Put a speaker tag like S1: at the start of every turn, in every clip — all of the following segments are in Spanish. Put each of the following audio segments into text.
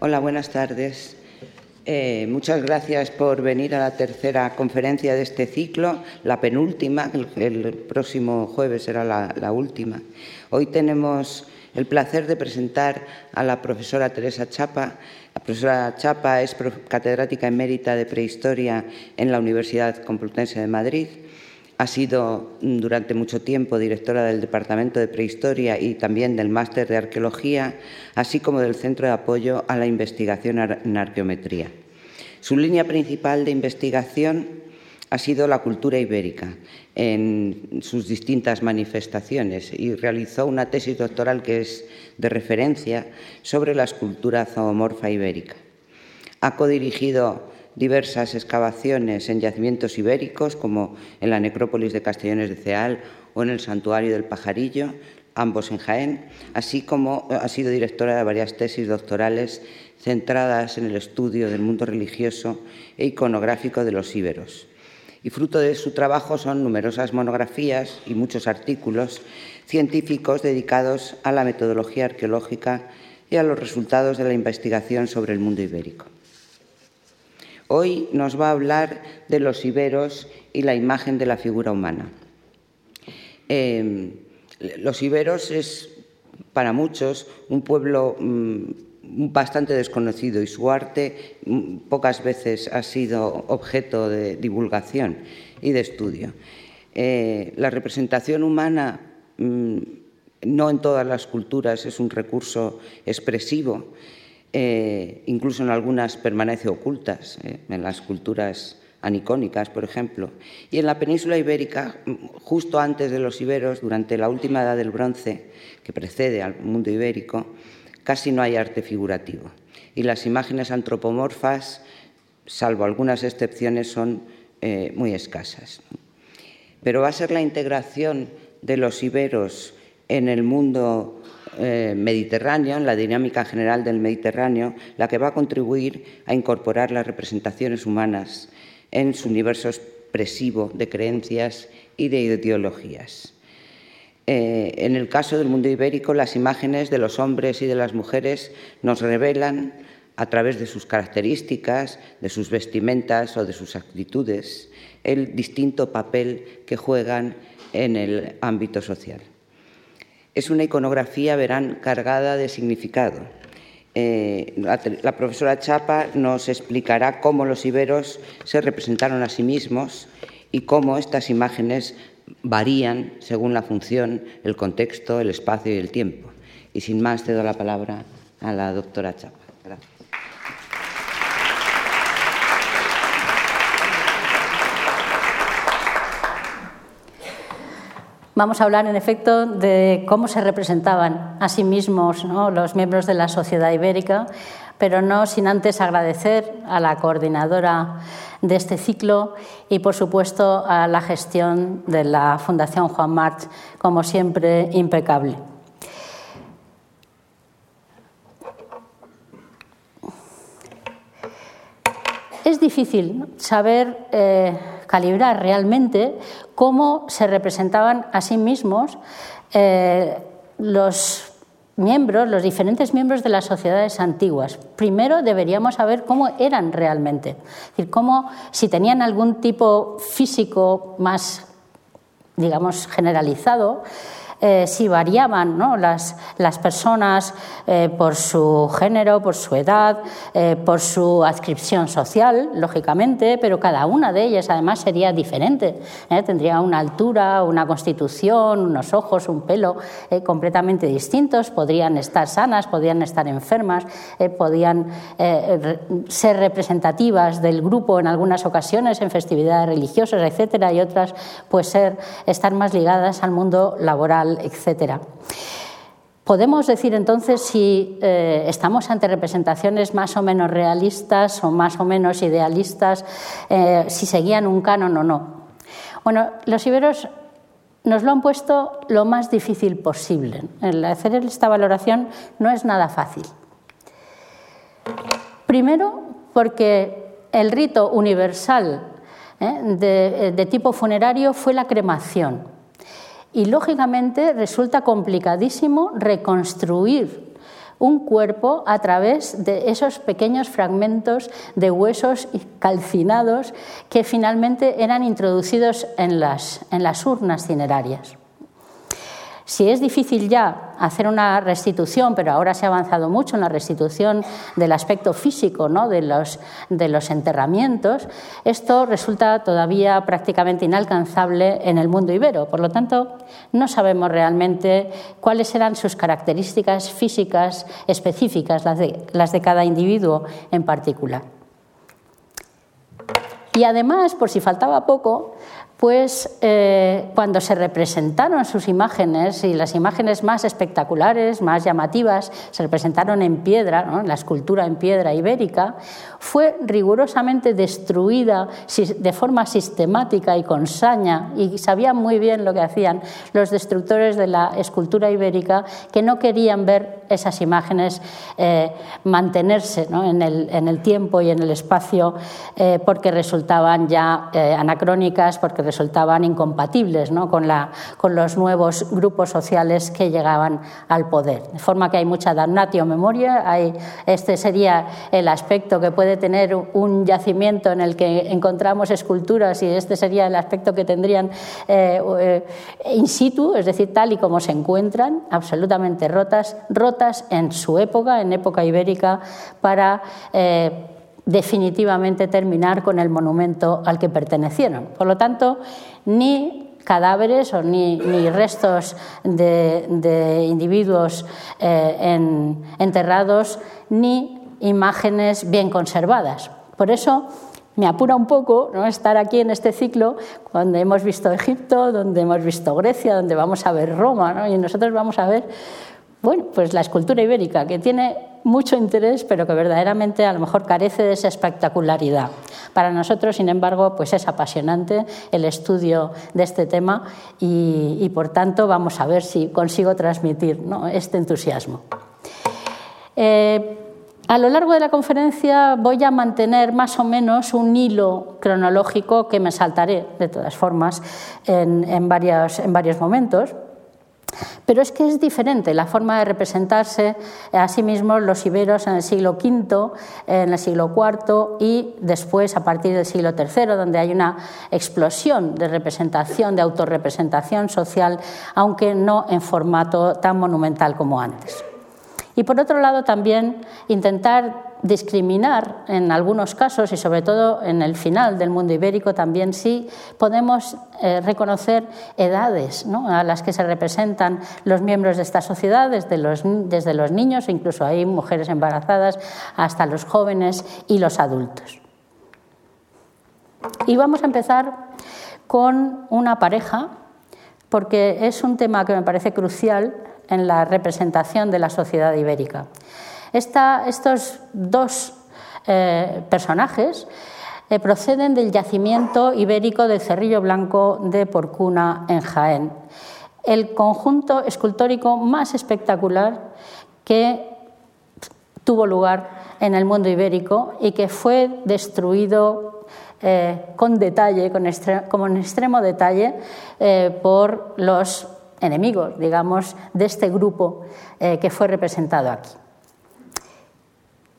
S1: Hola, buenas tardes. Eh, muchas gracias por venir a la tercera conferencia de este ciclo, la penúltima, el, próximo jueves será la, última. Hoy tenemos el placer de presentar a la profesora Teresa Chapa. La profesora Chapa es catedrática emérita de prehistoria en la Universidad Complutense de Madrid. Ha sido durante mucho tiempo directora del Departamento de Prehistoria y también del Máster de Arqueología, así como del Centro de Apoyo a la Investigación en Arqueometría. Su línea principal de investigación ha sido la cultura ibérica en sus distintas manifestaciones y realizó una tesis doctoral que es de referencia sobre la escultura zoomorfa ibérica. Ha codirigido diversas excavaciones en yacimientos ibéricos, como en la necrópolis de Castellones de Ceal o en el Santuario del Pajarillo, ambos en Jaén, así como ha sido directora de varias tesis doctorales centradas en el estudio del mundo religioso e iconográfico de los íberos. Y fruto de su trabajo son numerosas monografías y muchos artículos científicos dedicados a la metodología arqueológica y a los resultados de la investigación sobre el mundo ibérico. Hoy nos va a hablar de los iberos y la imagen de la figura humana. Eh, los iberos es para muchos un pueblo mm, bastante desconocido y su arte mm, pocas veces ha sido objeto de divulgación y de estudio. Eh, la representación humana mm, no en todas las culturas es un recurso expresivo, eh, incluso en algunas permanece ocultas, eh, en las culturas anicónicas, por ejemplo. Y en la península ibérica, mm, justo antes de los iberos, durante la última edad del bronce, que precede al mundo ibérico, casi no hay arte figurativo y las imágenes antropomorfas, salvo algunas excepciones, son eh, muy escasas. Pero va a ser la integración de los iberos en el mundo eh, mediterráneo, en la dinámica general del Mediterráneo, la que va a contribuir a incorporar las representaciones humanas en su universo expresivo de creencias y de ideologías. Eh, en el caso del mundo ibérico, las imágenes de los hombres y de las mujeres nos revelan, a través de sus características, de sus vestimentas o de sus actitudes, el distinto papel que juegan en el ámbito social. Es una iconografía, verán, cargada de significado. Eh, la, profesora Chapa nos explicará cómo los iberos se representaron a sí mismos y cómo estas imágenes varían según la función, el contexto, el espacio y el tiempo. Y sin más, cedo la palabra a la doctora Chapa. Gracias.
S2: Vamos a hablar, en efecto, de cómo se representaban a sí mismos los miembros de la sociedad ibérica, pero no sin antes agradecer a la coordinadora de este ciclo y, por supuesto, a la gestión de la Fundación Juan March, como siempre, impecable. Es difícil saber eh, calibrar realmente cómo se representaban a sí mismos eh, los miembros, los diferentes miembros de las sociedades antiguas. Primero deberíamos saber cómo eran realmente, es decir, cómo, si tenían algún tipo físico más, digamos, generalizado, eh, si variaban las, las, personas eh, por su género, por su edad, eh, por su adscripción social, lógicamente, pero cada una de ellas además sería diferente. Tendría una altura, una constitución, unos ojos, un pelo completamente distintos, podrían estar sanas, podrían estar enfermas, podían ser representativas del grupo en algunas ocasiones, en festividades religiosas, etcétera, y otras pues ser, estar más ligadas al mundo laboral etcétera. Podemos decir entonces si eh, estamos ante representaciones más o menos realistas o más o menos idealistas, eh, si seguían un canon o no. Bueno, los iberos nos lo han puesto lo más difícil posible. El hacer esta valoración no es nada fácil. Primero, porque el rito universal eh, de tipo funerario fue la cremación y lógicamente resulta complicadísimo reconstruir un cuerpo a través de esos pequeños fragmentos de huesos calcinados que finalmente eran introducidos en las, urnas cinerarias. Si es difícil ya hacer una restitución, pero ahora se ha avanzado mucho en la restitución del aspecto físico ¿no? de, los, de los enterramientos, esto resulta todavía prácticamente inalcanzable en el mundo ibero. Por lo tanto, no sabemos realmente cuáles eran sus características físicas específicas, las de, las de cada individuo en particular. Y además, por si faltaba poco, pues eh, cuando se representaron sus imágenes y las imágenes más espectaculares, más llamativas, se representaron en piedra, la escultura en piedra ibérica, fue rigurosamente destruida de forma sistemática y con saña, y sabían muy bien lo que hacían los destructores de la escultura ibérica, que no querían ver esas imágenes eh, mantenerse en, el, tiempo y en el espacio eh, porque resultaban ya anacrónicas, porque resultaban incompatibles con, la, con, los nuevos grupos sociales que llegaban al poder. De forma que hay mucha damnatio memoria, este sería el aspecto que puede tener un yacimiento en el que encontramos esculturas y este sería el aspecto que tendrían eh, eh, in situ, es decir, tal y como se encuentran, absolutamente rotas, rotas en su época, en época ibérica, para... Eh, definitivamente terminar con el monumento al que pertenecieron. Por lo tanto, ni cadáveres o ni, restos de, individuos eh, enterrados, ni imágenes bien conservadas. Por eso me apura un poco ¿no? estar aquí en este ciclo donde hemos visto Egipto, donde hemos visto Grecia, donde vamos a ver Roma, y nosotros vamos a ver bueno, pues la escultura ibérica, que tiene mucho interés, pero que verdaderamente a lo mejor carece de esa espectacularidad. Para nosotros, sin embargo, pues es apasionante el estudio de este tema y, por tanto vamos a ver si consigo transmitir este entusiasmo. Eh, a lo largo de la conferencia voy a mantener más o menos un hilo cronológico que me saltaré, de todas formas, en varios momentos. Pero es que es diferente la forma de representarse a sí mismos los iberos en el siglo V, en el siglo IV y después a partir del siglo III, donde hay una explosión de representación, de autorrepresentación social, aunque no en formato tan monumental como antes. Y por otro lado también intentar discriminar en algunos casos y sobre todo en el final del mundo ibérico también sí podemos eh, reconocer edades a las que se representan los miembros de esta sociedad, desde los, desde los niños, incluso hay mujeres embarazadas, hasta los jóvenes y los adultos. Y vamos a empezar con una pareja, porque es un tema que me parece crucial en la representación de la sociedad ibérica estos dos eh, personajes eh, proceden del yacimiento ibérico del Cerrillo Blanco de Porcuna en Jaén, el conjunto escultórico más espectacular que tuvo lugar en el mundo ibérico y que fue destruido eh, con detalle, con como en extremo detalle, por los enemigos, digamos, de este grupo que fue representado aquí.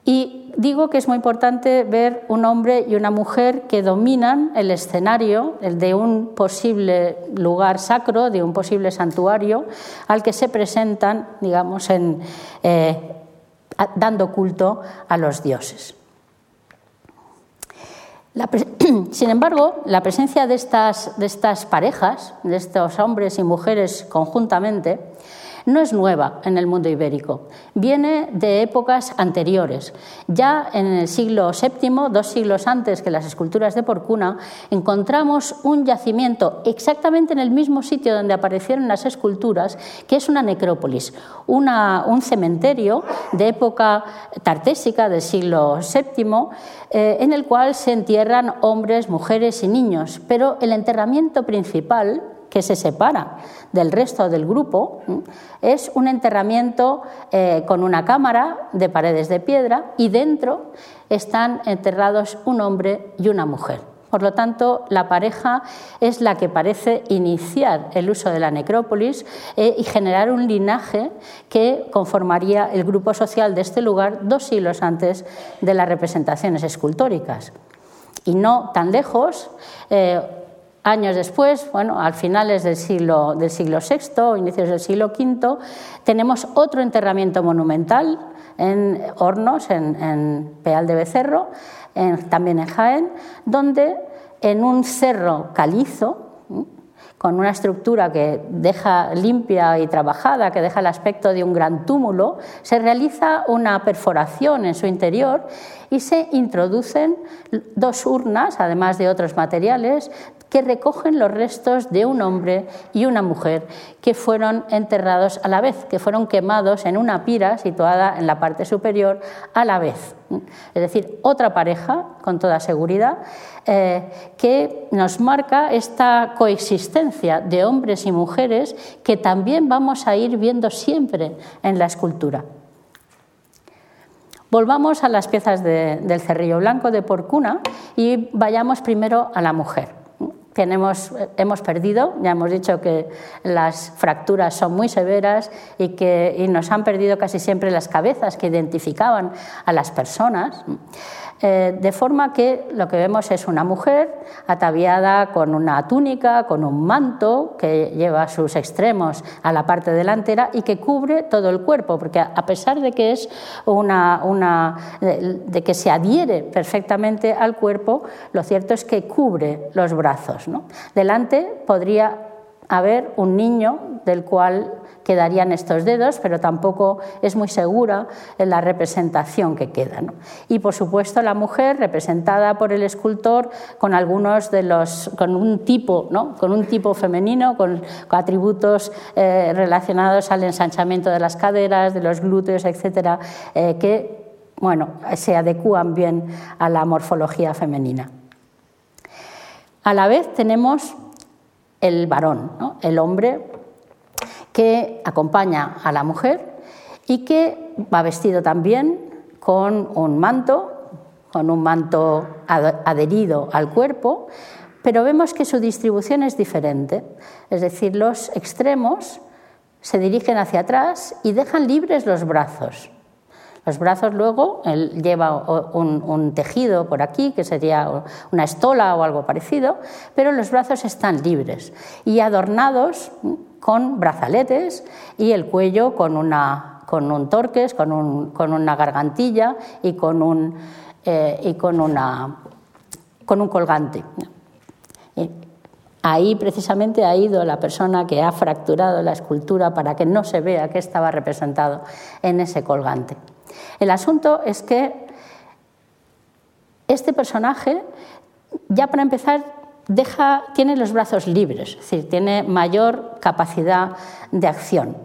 S2: Y digo que es muy importante ver un hombre y una mujer que dominan el escenario el de un posible lugar sacro, de un posible santuario, al que se presentan, digamos, eh, dando culto a los dioses. sin embargo, la presencia de estas, de estas parejas, de estos hombres y mujeres conjuntamente, no es nueva en el mundo ibérico, viene de épocas anteriores. Ya en el siglo VII, dos siglos antes que las esculturas de Porcuna, encontramos un yacimiento exactamente en el mismo sitio donde aparecieron las esculturas, que es una necrópolis, un cementerio de época tartésica del siglo VII, eh, en el cual se entierran hombres, mujeres y niños, pero el enterramiento principal que se separa del resto del grupo, es un enterramiento eh, con una cámara de paredes de piedra y dentro están enterrados un hombre y una mujer. Por lo tanto, la pareja es la que parece iniciar el uso de la necrópolis eh, y generar un linaje que conformaría el grupo social de este lugar dos siglos antes de las representaciones escultóricas. Y no tan lejos, eh, años después, bueno, al finales del siglo, del siglo VI o inicios del siglo V, tenemos otro enterramiento monumental en Hornos, en, Peal de Becerro, también en Jaén, donde en un cerro calizo, con una estructura que deja limpia y trabajada, que deja el aspecto de un gran túmulo, se realiza una perforación en su interior y se introducen dos urnas, además de otros materiales, que recogen los restos de un hombre y una mujer que fueron enterrados a la vez, que fueron quemados en una pira situada en la parte superior a la vez. Es decir, otra pareja, con toda seguridad, eh, que nos marca esta coexistencia de hombres y mujeres que también vamos a ir viendo siempre en la escultura. Volvamos a las piezas del cerrillo blanco de Porcuna y vayamos primero a la mujer hemos perdido, ya hemos dicho que las fracturas son muy severas y que nos han perdido casi siempre las cabezas que identificaban a las personas. Eh, de forma que lo que vemos es una mujer ataviada con una túnica, con un manto que lleva sus extremos a la parte delantera y que cubre todo el cuerpo, porque a pesar de que es una, una de que se adhiere perfectamente al cuerpo, lo cierto es que cubre los brazos. Delante podría haber un niño del cual quedarían estos dedos, pero tampoco es muy segura la representación que queda. Y por supuesto la mujer representada por el escultor con algunos de los, con un tipo, ¿no? con un tipo femenino, con, atributos eh, relacionados al ensanchamiento de las caderas, de los glúteos, etcétera, eh, que bueno, se adecúan bien a la morfología femenina. A la vez tenemos el varón, el hombre que acompaña a la mujer y que va vestido también con un manto, con un manto adherido al cuerpo, pero vemos que su distribución es diferente, es decir, los extremos se dirigen hacia atrás y dejan libres los brazos. Los brazos luego él lleva un, tejido por aquí, que sería una estola o algo parecido, pero los brazos están libres y adornados con brazaletes y el cuello con, un torques, con, una gargantilla y con un, eh, colgante. Ahí precisamente ha ido la persona que ha fracturado la escultura para que no se vea que estaba representado en ese colgante. El asunto es que este personaje, ya para empezar, tiene los brazos libres, es decir, tiene mayor capacidad de acción.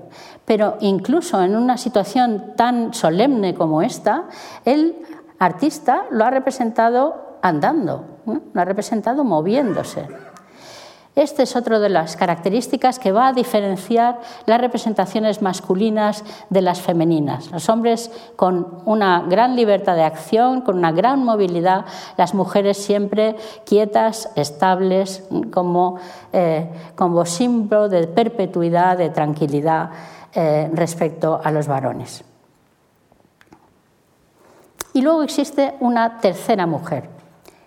S2: Pero incluso en una situación tan solemne como esta, el artista lo ha representado andando, lo ha representado moviéndose. Esta es otra de las características que va a diferenciar las representaciones masculinas de las femeninas. Los hombres con una gran libertad de acción, con una gran movilidad, las mujeres siempre quietas, estables, como, eh, como símbolo de perpetuidad, de tranquilidad eh, respecto a los varones. Y luego existe una tercera mujer,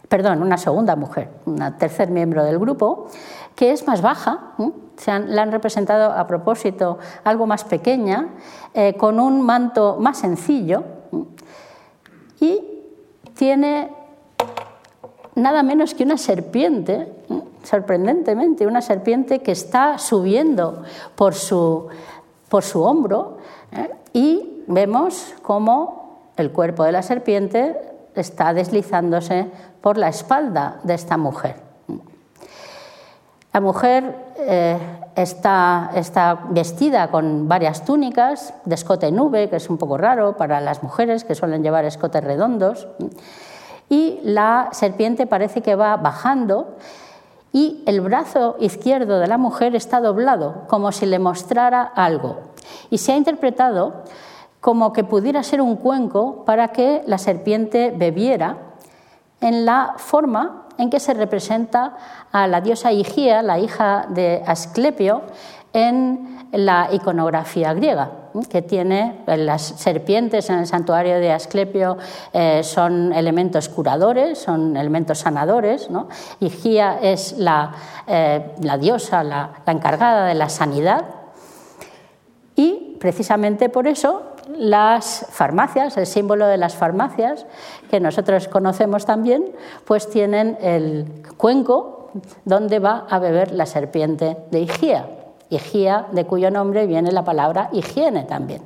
S2: perdón, una segunda mujer, una tercer miembro del grupo, que es más baja, se la han representado a propósito algo más pequeña, eh, con un manto más sencillo y tiene nada menos que una serpiente, sorprendentemente, una serpiente que está subiendo por su, por su hombro ¿eh? y vemos cómo el cuerpo de la serpiente está deslizándose por la espalda de esta mujer. La mujer eh, está, está, vestida con varias túnicas de escote nube, que es un poco raro para las mujeres que suelen llevar escotes redondos, y la serpiente parece que va bajando y el brazo izquierdo de la mujer está doblado, como si le mostrara algo. Y se ha interpretado como que pudiera ser un cuenco para que la serpiente bebiera en la forma en que se representa a la diosa Higia, la hija de Asclepio, en la iconografía griega, que tiene las serpientes en el santuario de Asclepio eh, son elementos curadores, son elementos sanadores. ¿no? Higia es la, eh, diosa, la encargada de la sanidad. Y precisamente por eso las farmacias, el símbolo de las farmacias, que nosotros conocemos también, pues tienen el cuenco donde va a beber la serpiente de Higia. Higia, de cuyo nombre viene la palabra higiene también.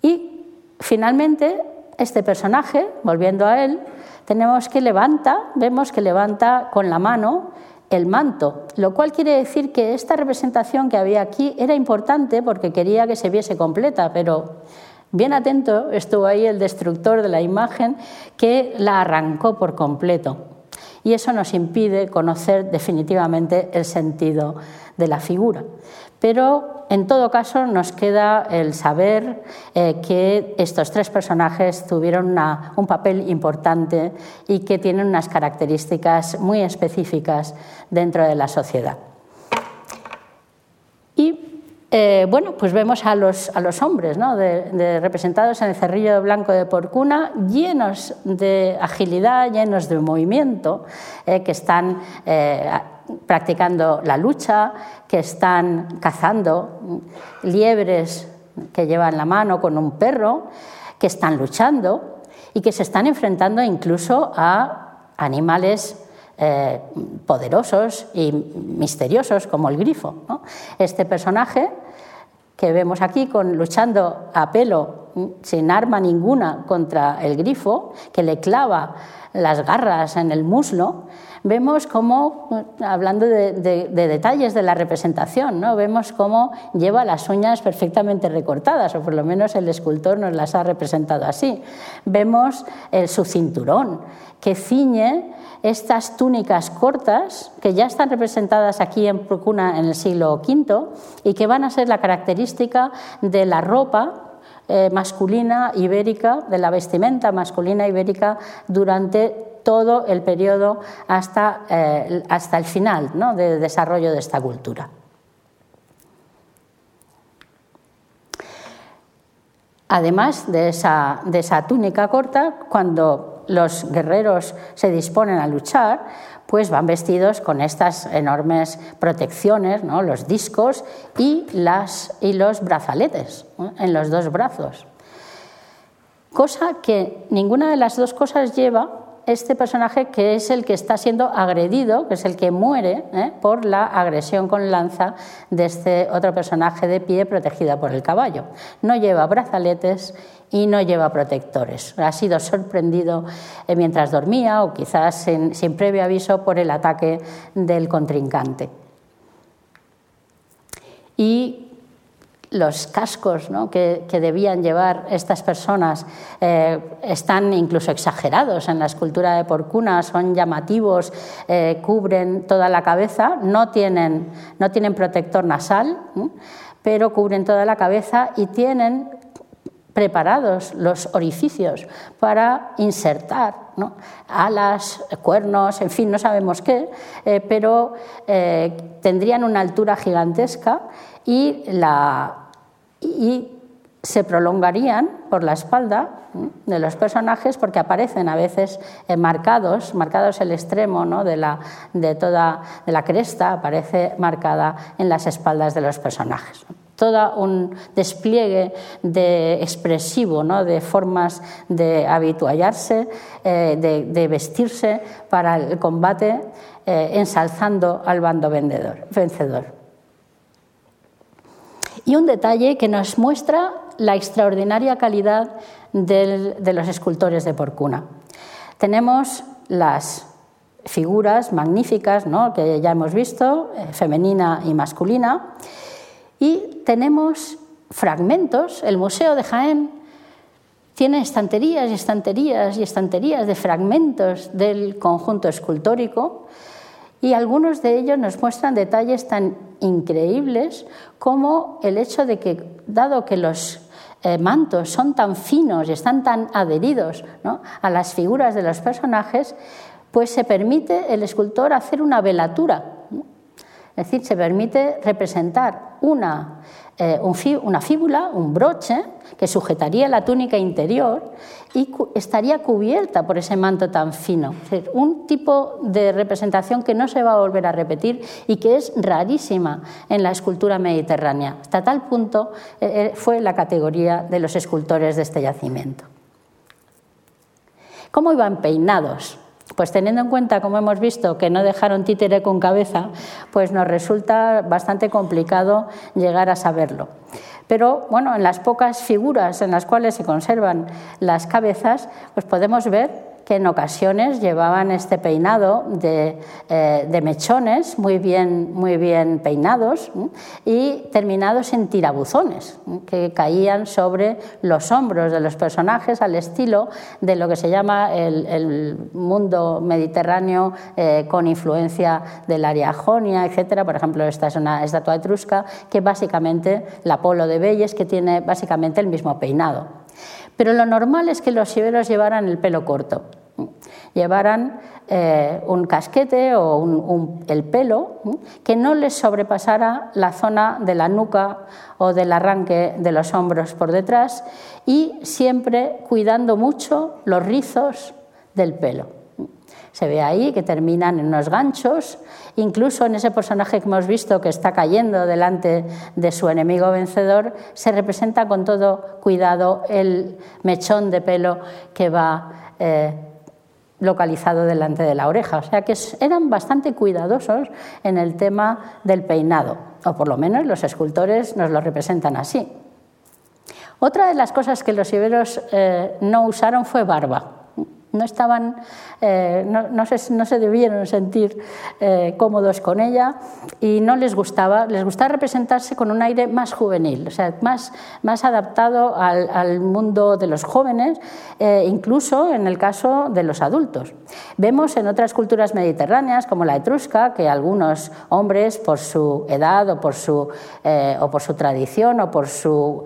S2: Y finalmente, este personaje, volviendo a él, tenemos que levanta, vemos que levanta con la mano el manto, lo cual quiere decir que esta representación que había aquí era importante porque quería que se viese completa, pero bien atento estuvo ahí el destructor de la imagen que la arrancó por completo. Y eso nos impide conocer definitivamente el sentido de la figura. Pero en todo caso nos queda el saber eh, que estos tres personajes tuvieron un papel importante y que tienen unas características muy específicas dentro de la sociedad. Eh, bueno, pues vemos a los, hombres ¿no? de, representados en el cerrillo blanco de Porcuna, llenos de agilidad, llenos de movimiento, eh, que están practicando la lucha, que están cazando liebres que llevan la mano con un perro, que están luchando y que se están enfrentando incluso a animales eh, poderosos y misteriosos como el grifo. Este personaje que vemos aquí con, luchando a pelo sin arma ninguna contra el grifo, que le clava las garras en el muslo, vemos cómo, hablando de, detalles de la representación, ¿no? vemos cómo lleva las uñas perfectamente recortadas, o por lo menos el escultor nos las ha representado así. Vemos el, su cinturón, que ciñe estas túnicas cortas que ya están representadas aquí en Procuna en el siglo V y que van a ser la característica de la ropa eh, masculina ibérica, de la vestimenta masculina ibérica durante todo el periodo hasta, eh, hasta el final ¿no? de desarrollo de esta cultura. Además de esa, de esa túnica corta, cuando los guerreros se disponen a luchar, pues van vestidos con estas enormes protecciones, ¿no? los discos y, las, y los brazaletes en los dos brazos. Cosa que ninguna de las dos cosas lleva este personaje que es el que está siendo agredido, que es el que muere ¿eh? por la agresión con lanza de este otro personaje de pie protegida por el caballo. No lleva brazaletes y no lleva protectores. Ha sido sorprendido eh, mientras dormía o quizás sin, sin previo aviso por el ataque del contrincante. Y los cascos que, debían llevar estas personas eh, están incluso exagerados en la escultura de Porcuna, son llamativos, eh, cubren toda la cabeza, no tienen, no tienen protector nasal, pero cubren toda la cabeza y tienen preparados los orificios para insertar alas, cuernos, en fin, no sabemos qué, eh, pero tendrían una altura gigantesca y la, y se prolongarían por la espalda de los personajes porque aparecen a veces marcados, marcados el extremo ¿no? de, la, de toda de la cresta, aparece marcada en las espaldas de los personajes. Todo un despliegue de expresivo, ¿no? de formas de habituallarse, eh, de, vestirse para el combate, eh, ensalzando al bando vencedor. Y un detalle que nos muestra la extraordinaria calidad de los escultores de Porcuna. Tenemos las figuras magníficas ¿no? que ya hemos visto, eh, femenina y masculina, y tenemos fragmentos. El Museo de Jaén tiene estanterías y estanterías y estanterías de fragmentos del conjunto escultórico y algunos de ellos nos muestran detalles tan increíbles como el hecho de que, dado que los eh, mantos son tan finos y están tan adheridos a las figuras de los personajes, pues se permite el escultor hacer una velatura. Es decir, se permite representar una, eh, una fíbula, un broche, que sujetaría la túnica interior y estaría cubierta por ese manto tan fino. un tipo de representación que no se va a volver a repetir y que es rarísima en la escultura mediterránea. Hasta tal punto eh, eh, fue la categoría de los escultores de este yacimiento. ¿Cómo iban peinados? Pues teniendo en cuenta, como hemos visto, que no dejaron títere con cabeza, pues nos resulta bastante complicado llegar a saberlo. Pero bueno, en las pocas figuras en las cuales se conservan las cabezas, pues podemos ver que en ocasiones llevaban este peinado de, eh, mechones muy bien, muy bien peinados y terminados en tirabuzones que caían sobre los hombros de los personajes al estilo de lo que se llama el, mundo mediterráneo eh, con influencia del área jonia, etc. Por ejemplo, esta es una estatua etrusca que básicamente, la Polo de Belles, que tiene básicamente el mismo peinado. Pero lo normal es que los iberos llevaran el pelo corto, llevaran eh, un casquete o el pelo que no les sobrepasara la zona de la nuca o del arranque de los hombros por detrás y siempre cuidando mucho los rizos del pelo. Se ve ahí que terminan en unos ganchos, incluso en ese personaje que hemos visto que está cayendo delante de su enemigo vencedor, se representa con todo cuidado el mechón de pelo que va eh, localizado delante de la oreja. O sea que eran bastante cuidadosos en el tema del peinado, o por lo menos los escultores nos lo representan así. Otra de las cosas que los iberos eh, no usaron fue barba no estaban, eh, no, se, debieron sentir eh, cómodos con ella y no les gustaba, les gustaba representarse con un aire más juvenil, o sea, más, más adaptado al, mundo de los jóvenes, eh, incluso en el caso de los adultos. Vemos en otras culturas mediterráneas, como la etrusca, que algunos hombres, por su edad o por su, o por su tradición o por su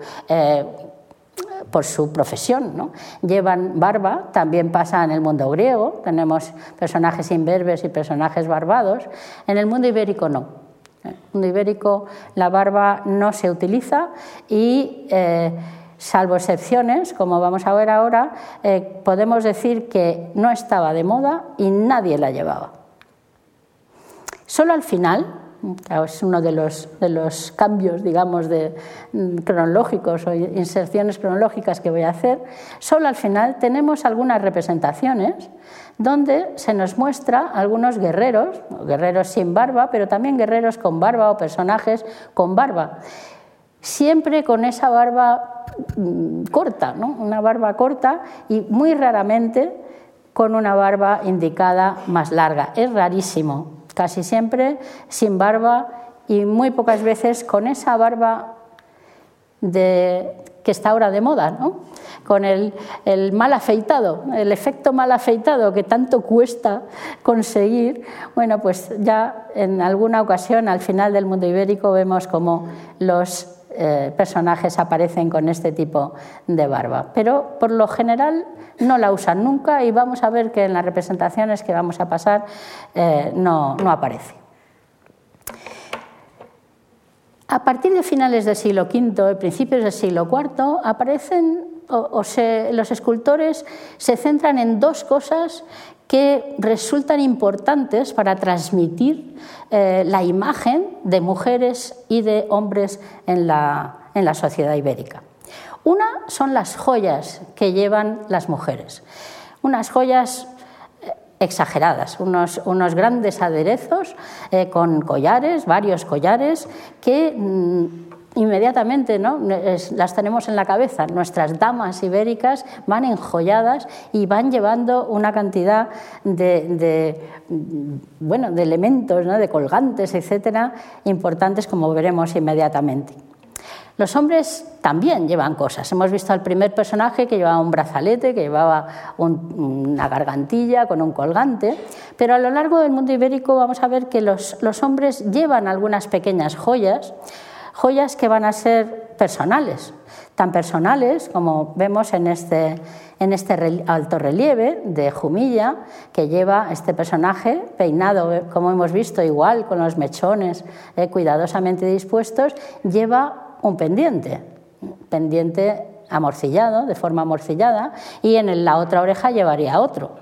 S2: por su profesión. ¿no? Llevan barba, también pasa en el mundo griego, tenemos personajes imberbes y personajes barbados. En el mundo ibérico no. En el mundo ibérico la barba no se utiliza y, eh, salvo excepciones, como vamos a ver ahora, eh, podemos decir que no estaba de moda y nadie la llevaba. Solo al final, es uno de los, cambios, digamos, de, mm, cronológicos o inserciones cronológicas que voy a hacer. Solo al final tenemos algunas representaciones donde se nos muestra algunos guerreros, guerreros sin barba, pero también guerreros con barba o personajes con barba. Siempre con esa barba mm, corta, ¿no? una barba corta y muy raramente con una barba indicada más larga. Es rarísimo, casi siempre sin barba y muy pocas veces con esa barba de, que está ahora de moda, ¿no? con el, mal afeitado, el efecto mal afeitado que tanto cuesta conseguir, bueno, pues ya en alguna ocasión al final del mundo ibérico vemos como los eh, personajes aparecen con este tipo de barba. Pero por lo general no la usan nunca y vamos a ver que en las representaciones que vamos a pasar eh, no, aparece. A partir de finales del siglo V, principios del siglo IV, aparecen o, los escultores se centran en dos cosas que resultan importantes para transmitir eh, la imagen de mujeres y de hombres en la sociedad ibérica. Una son las joyas que llevan las mujeres, unas joyas eh, exageradas, unos, grandes aderezos eh, con collares, varios collares, que mm, inmediatamente ¿no? las tenemos en la cabeza. Nuestras damas ibéricas van enjolladas y van llevando una cantidad de, mm, bueno, de elementos, de colgantes, etcétera, importantes como veremos inmediatamente. Los hombres también llevan cosas. Hemos visto al primer personaje que llevaba un brazalete, que llevaba una gargantilla con un colgante, pero a lo largo del mundo ibérico vamos a ver que los, hombres llevan algunas pequeñas joyas, joyas que van a ser personales, tan personales como vemos en este, en este alto relieve de Jumilla, que lleva este personaje peinado, eh, como hemos visto, igual, con los mechones eh, cuidadosamente dispuestos, lleva un pendiente, pendiente amorcillado, de forma amorcillada, y en la otra oreja llevaría otro.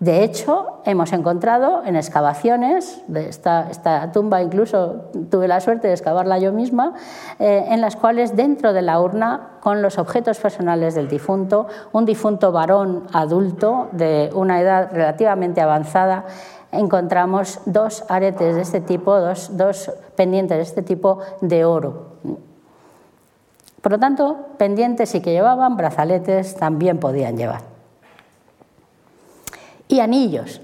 S2: De hecho, hemos encontrado en excavaciones, de esta, tumba incluso tuve la suerte de excavarla yo misma, eh, en las cuales dentro de la urna, con los objetos personales del difunto, un difunto varón adulto de una edad relativamente avanzada, encontramos dos aretes de este tipo, dos, dos pendientes de este tipo de oro. Por lo tanto, pendientes sí que llevaban, brazaletes también podían llevar y anillos.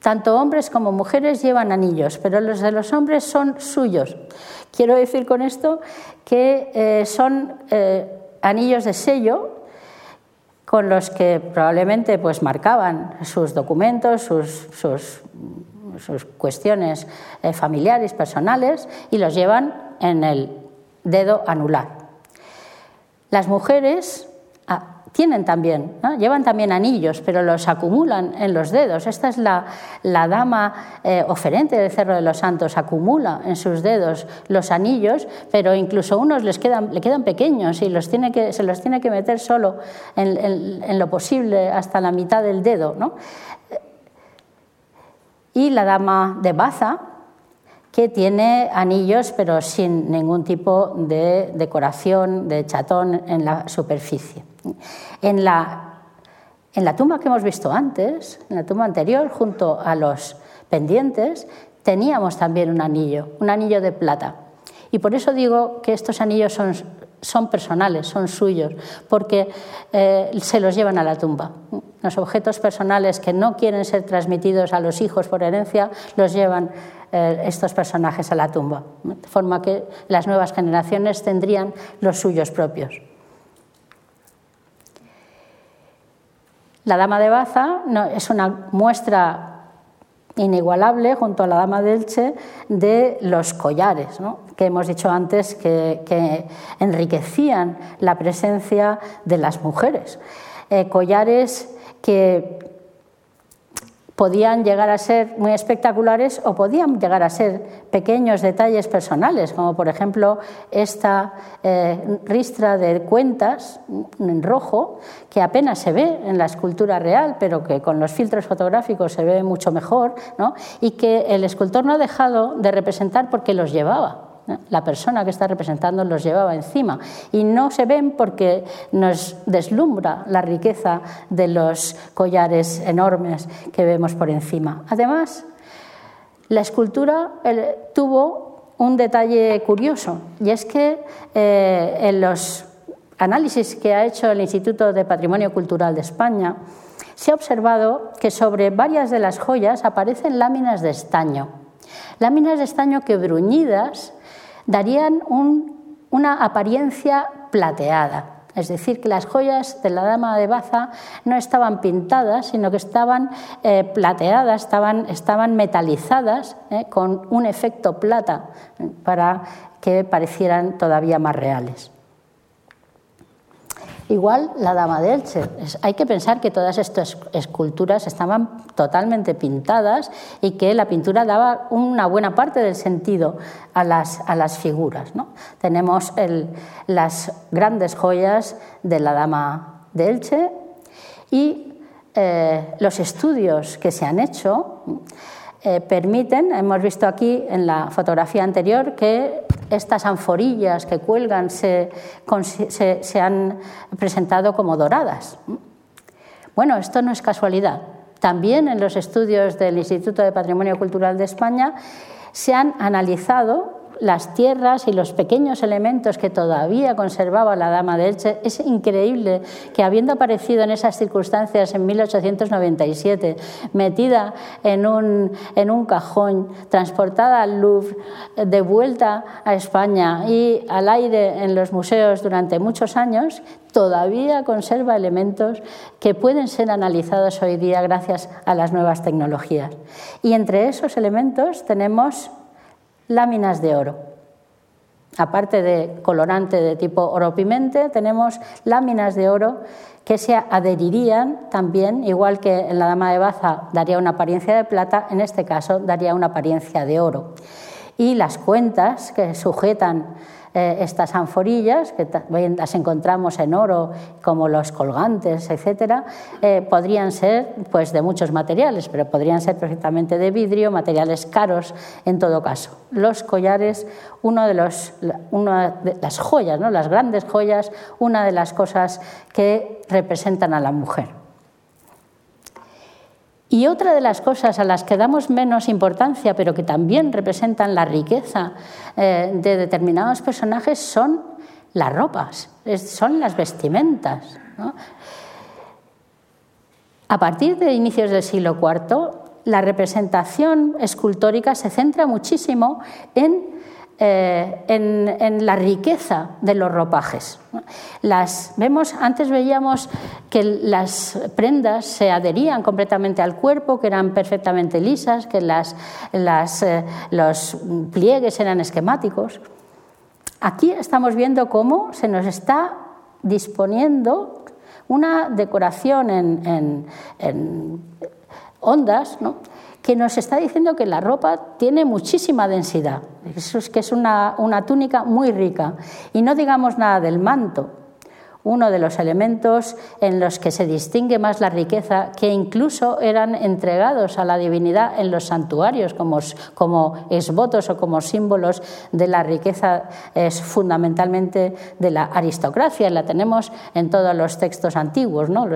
S2: Tanto hombres como mujeres llevan anillos, pero los de los hombres son suyos. Quiero decir con esto que eh, son eh, anillos de sello con los que probablemente pues, marcaban sus documentos, sus, sus, cuestiones eh, familiares, personales, y los llevan en el dedo anular. Las mujeres tienen también, llevan también anillos, pero los acumulan en los dedos. Esta es la, dama eh, oferente del Cerro de los Santos, acumula en sus dedos los anillos, pero incluso unos les quedan, le quedan pequeños y los tiene que, se los tiene que meter solo en, lo posible hasta la mitad del dedo. Y la dama de Baza, que tiene anillos pero sin ningún tipo de decoración, de chatón en la superficie. En la, en la tumba que hemos visto antes, en la tumba anterior, junto a los pendientes, teníamos también un anillo, un anillo de plata. Y por eso digo que estos anillos son, son personales, son suyos, porque eh, se los llevan a la tumba. Los objetos personales que no quieren ser transmitidos a los hijos por herencia los llevan eh, estos personajes a la tumba, de forma que las nuevas generaciones tendrían los suyos propios. La Dama de Baza es una muestra inigualable junto a la Dama de Elche de los collares, que hemos dicho antes que, enriquecían la presencia de las mujeres. Eh, collares que podían llegar a ser muy espectaculares o podían llegar a ser pequeños detalles personales, como por ejemplo esta eh, ristra de cuentas en rojo, que apenas se ve en la escultura real, pero que con los filtros fotográficos se ve mucho mejor, y que el escultor no ha dejado de representar porque los llevaba la persona que está representando los llevaba encima y no se ven porque nos deslumbra la riqueza de los collares enormes que vemos por encima. Además, la escultura tuvo un detalle curioso y es que eh, en los análisis que ha hecho el Instituto de Patrimonio Cultural de España, se ha observado que sobre varias de las joyas aparecen láminas de estaño. Láminas de estaño que bruñidas darían una apariencia plateada. Es decir, que las joyas de la dama de Baza no estaban pintadas, sino que estaban eh, plateadas, estaban, metalizadas eh, con un efecto plata para que parecieran todavía más reales. Igual la Dama de Elche. Hay que pensar que todas estas esculturas estaban totalmente pintadas y que la pintura daba una buena parte del sentido a las, a las figuras. ¿no? Tenemos las grandes joyas de la Dama de Elche y eh, los estudios que se han hecho eh, permiten, hemos visto aquí en la fotografía anterior, que estas anforillas que cuelgan se, han presentado como doradas. Bueno, esto no es casualidad. También en los estudios del Instituto de Patrimonio Cultural de España se han analizado las tierras y los pequeños elementos que todavía conservaba la Dama de Elche, es increíble que habiendo aparecido en esas circunstancias en 1897, metida en un, en un cajón, transportada al Louvre, de vuelta a España y al aire en los museos durante muchos años, todavía conserva elementos que pueden ser analizados hoy día gracias a las nuevas tecnologías. Y entre esos elementos tenemos láminas de oro. Aparte de colorante de tipo oro pimente, tenemos láminas de oro que se adherirían también, igual que en la dama de baza daría una apariencia de plata, en este caso daría una apariencia de oro. Y las cuentas que sujetan eh, estas anforillas, que las encontramos en oro, como los colgantes, etcétera, eh, podrían ser pues, de muchos materiales, pero podrían ser perfectamente de vidrio, materiales caros en todo caso. Los collares, uno de los, una de las joyas, ¿no? las grandes joyas, una de las cosas que representan a la mujer. Y otra de las cosas a las que damos menos importancia, pero que también representan la riqueza eh, de determinados personajes, son las ropas, son las vestimentas. A partir de inicios del siglo IV, la representación escultórica se centra muchísimo en eh, en, la riqueza de los ropajes. Vemos, antes veíamos que las prendas se adherían completamente al cuerpo, que eran perfectamente lisas, que eh, los pliegues eran esquemáticos. Aquí estamos viendo cómo se nos está disponiendo una decoración en, en ondas, ¿no? Que nos está diciendo que la ropa tiene muchísima densidad, Eso es que es una, una túnica muy rica. Y no digamos nada del manto, uno de los elementos en los que se distingue más la riqueza, que incluso eran entregados a la divinidad en los santuarios como, como o como símbolos de la riqueza, es fundamentalmente de la aristocracia. La tenemos en todos los textos antiguos, ¿no?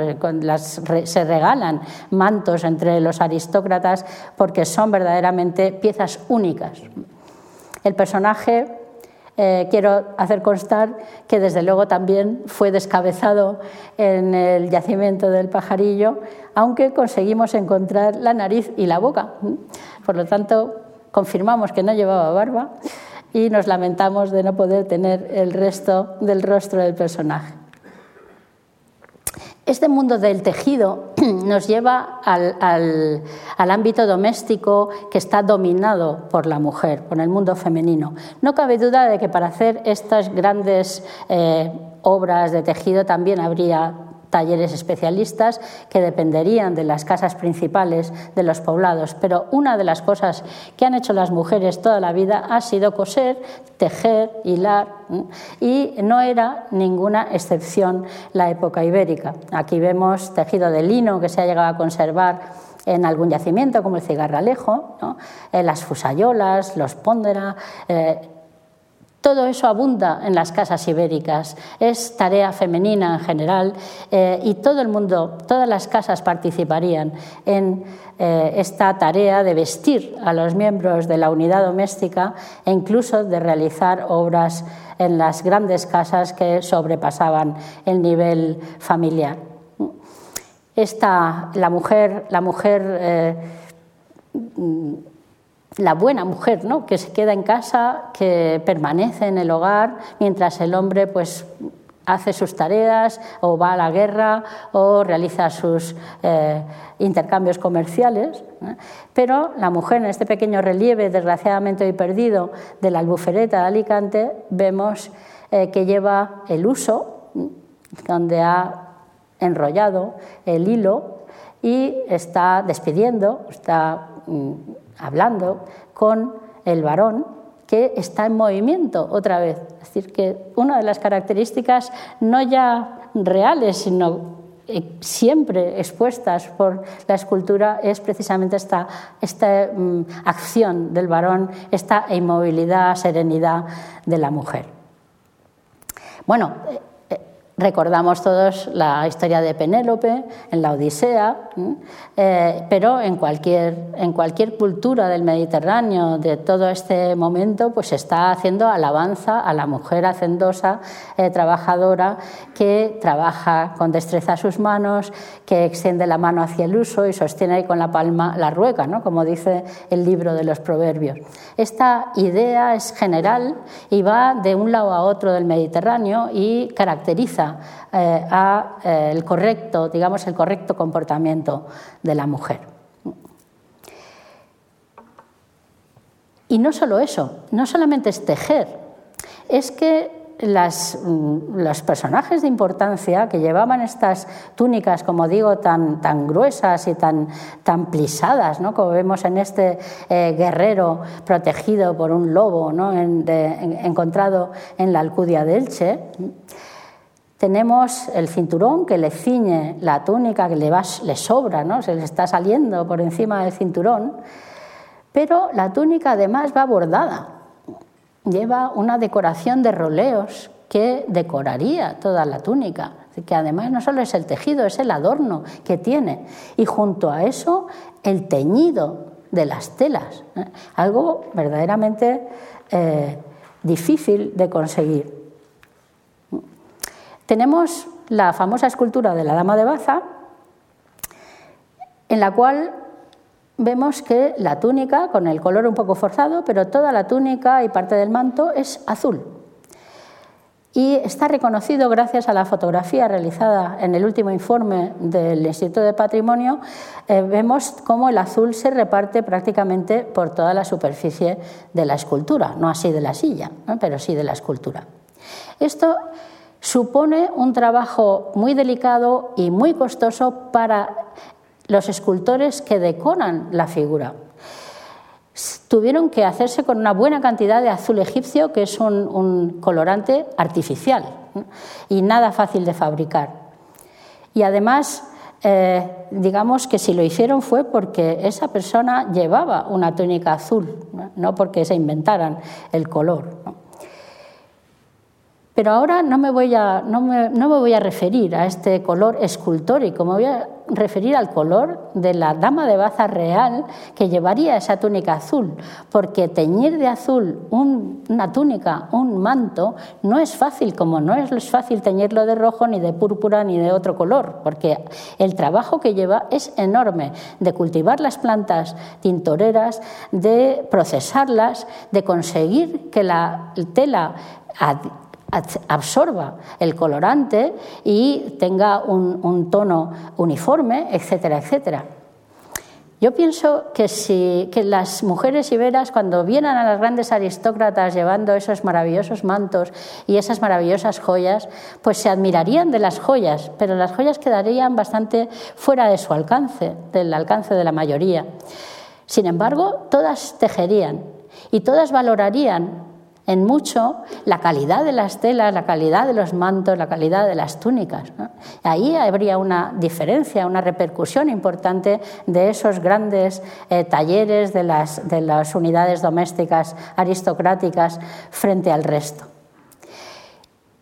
S2: se regalan mantos entre los aristócratas porque son verdaderamente piezas únicas. El personaje eh, quiero hacer constar que desde luego también fue descabezado en el yacimiento del pajarillo, aunque conseguimos encontrar la nariz y la boca. Por lo tanto, confirmamos que no llevaba barba y nos lamentamos de no poder tener el resto del rostro del personaje. Este mundo del tejido nos lleva al, ámbito doméstico que está dominado por la mujer, por el mundo femenino. No cabe duda de que para hacer estas grandes eh, obras de tejido también habría talleres especialistas que dependerían de las casas principales de los poblados. Pero una de las cosas que han hecho las mujeres toda la vida ha sido coser, tejer, hilar, y no era ninguna excepción la época ibérica. Aquí vemos tejido de lino que se ha llegado a conservar en algún yacimiento como el cigarralejo, en las fusayolas, los póndera, eh, todo eso abunda en las casas ibéricas, es tarea femenina en general eh, y todo el mundo, todas las casas participarían en eh, esta tarea de vestir a los miembros de la unidad doméstica e incluso de realizar obras en las grandes casas que sobrepasaban el nivel familiar. Esta, la mujer, la mujer eh, la buena mujer, ¿no? que se queda en casa, que permanece en el hogar, mientras el hombre pues, hace sus tareas o va a la guerra o realiza sus eh, intercambios comerciales. Pero la mujer en este pequeño relieve, desgraciadamente hoy perdido, de la albufereta de Alicante, vemos eh, que lleva el uso, donde ha enrollado el hilo y está despidiendo, está mm, hablando con el varón que está en movimiento otra vez. Es decir, que una de las características no ya reales, sino eh, siempre expuestas por la escultura es precisamente esta, esta mm, acción del varón, esta inmovilidad, serenidad de la mujer. Bueno, Recordamos todos la historia de Penélope en la Odisea, eh, pero en cualquier, en cualquier cultura del Mediterráneo de todo este momento, pues está haciendo alabanza a la mujer hacendosa, eh, trabajadora, que trabaja con destreza sus manos, que extiende la mano hacia el uso y sostiene con la palma la rueca, ¿no? como dice el libro de los Proverbios. Esta idea es general y va de un lado a otro del Mediterráneo y caracteriza eh, a eh, el correcto, digamos, el correcto comportamiento de la mujer. Y no solo eso, no solamente es tejer, es que mm, los personajes de importancia que llevaban estas túnicas, como digo, tan, tan gruesas y tan, tan plisadas, ¿no? como vemos en este eh, guerrero protegido por un lobo ¿no? encontrado en la Alcudia de Elche, tenemos el cinturón que le ciñe la túnica, que le, va, le sobra, ¿no? se le está saliendo por encima del cinturón, pero la túnica además va bordada, lleva una decoración de roleos que decoraría toda la túnica, que además no solo es el tejido, es el adorno que tiene, y junto a eso el teñido de las telas, ¿eh? algo verdaderamente eh, difícil de conseguir. Tenemos la famosa escultura de la Dama de Baza, en la cual vemos que la túnica, con el color un poco forzado, pero toda la túnica y parte del manto es azul. Y está reconocido gracias a la fotografía realizada en el último informe del Instituto de Patrimonio. Eh, vemos cómo el azul se reparte prácticamente por toda la superficie de la escultura, no así de la silla, pero sí de la escultura. Esto supone un trabajo muy delicado y muy costoso para los escultores que decoran la figura. Tuvieron que hacerse con una buena cantidad de azul egipcio, que es un, colorante artificial y nada fácil de fabricar. Y además, eh, digamos que si lo hicieron fue porque esa persona llevaba una túnica azul, no porque se inventaran el color. Pero ahora no me, voy a, no, me, no me voy a referir a este color escultórico, me voy a referir al color de la dama de baza real que llevaría esa túnica azul, porque teñir de azul una túnica, un manto, no es fácil, como no es fácil teñirlo de rojo, ni de púrpura, ni de otro color, porque el trabajo que lleva es enorme, de cultivar las plantas tintoreras, de procesarlas, de conseguir que la tela absorba el colorante y tenga un, tono uniforme, etcétera, etcétera. Yo pienso que, si, que las mujeres iberas, cuando vienen a las grandes aristócratas llevando esos maravillosos mantos y esas maravillosas joyas, pues se admirarían de las joyas, pero las joyas quedarían bastante fuera de su alcance, del alcance de la mayoría. Sin embargo, todas tejerían y todas valorarían en mucho la calidad de las telas, la calidad de los mantos, la calidad de las túnicas. Ahí habría una diferencia, una repercusión importante de esos grandes eh, talleres de las, de las unidades domésticas aristocráticas frente al resto.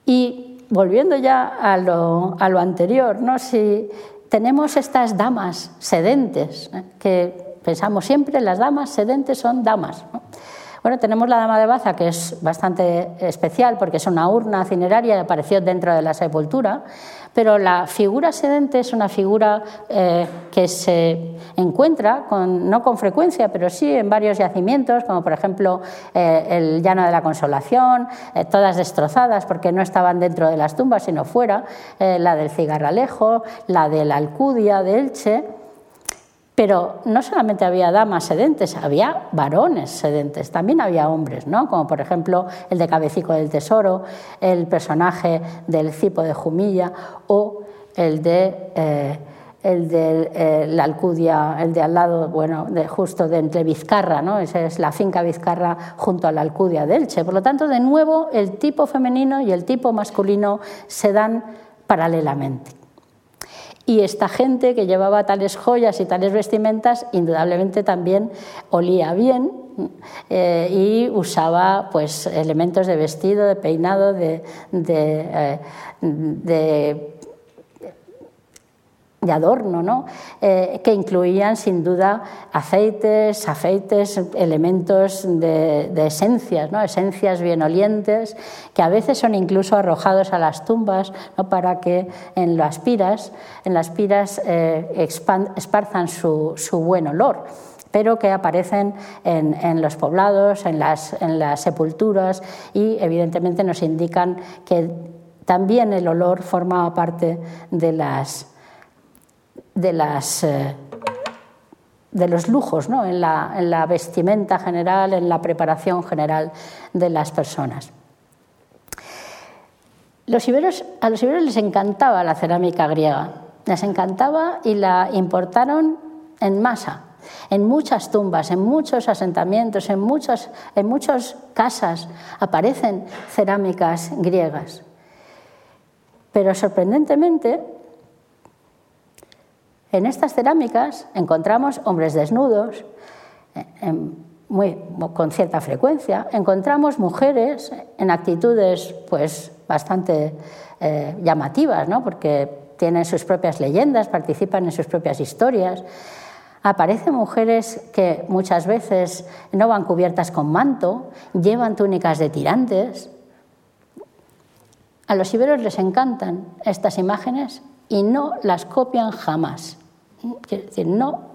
S2: Y volviendo ya a lo, a lo anterior, ¿no? si tenemos estas damas sedentes, ¿eh? que pensamos siempre las damas sedentes son damas. Bueno, tenemos la Dama de Baza, que es bastante especial porque es una urna cineraria y apareció dentro de la sepultura, pero la figura sedente es una figura eh, que se encuentra, no con frecuencia, pero sí en varios yacimientos, como por ejemplo eh, el Llano de la Consolación, eh, todas destrozadas porque no estaban dentro de las tumbas, sino fuera, la del Cigarralejo, la de la Alcudia de Elche. Pero no solamente había damas sedentes, había varones sedentes, también había hombres, ¿no? como por ejemplo el de Cabecico del Tesoro, el personaje del Cipo de Jumilla o el de, eh, el de eh, la Alcudia, el de al lado, bueno, de, justo de entre Vizcarra, ¿no? esa es la finca Vizcarra junto a la Alcudia de Elche. Por lo tanto, de nuevo, el tipo femenino y el tipo masculino se dan paralelamente. Y esta gente que llevaba tales joyas y tales vestimentas, indudablemente también olía bien eh, y usaba pues, elementos de vestido, de peinado, de, eh, de adorno, ¿no? Eh, que incluían sin duda aceites, afeites, elementos de, esencias, ¿no? esencias bien olientes, que a veces son incluso arrojados a las tumbas ¿no? para que en las piras, en las piras eh, esparzan su, buen olor pero que aparecen en, los poblados, en las, en las sepulturas y evidentemente nos indican que también el olor formaba parte de las de, las, eh, los lujos ¿no? en, la, en la vestimenta general, en la preparación general de las personas. Los iberos, a los iberos les encantaba la cerámica griega, les encantaba y la importaron en masa, en muchas tumbas, en muchos asentamientos, en muchas, en muchas casas aparecen cerámicas griegas. Pero sorprendentemente, en estas cerámicas encontramos hombres desnudos, eh, con cierta frecuencia, encontramos mujeres en actitudes pues, bastante eh, llamativas, ¿no? porque tienen sus propias leyendas, participan en sus propias historias. Aparecen mujeres que muchas veces no van cubiertas con manto, llevan túnicas de tirantes. A los iberos les encantan estas imágenes y no las copian jamás. Es decir, no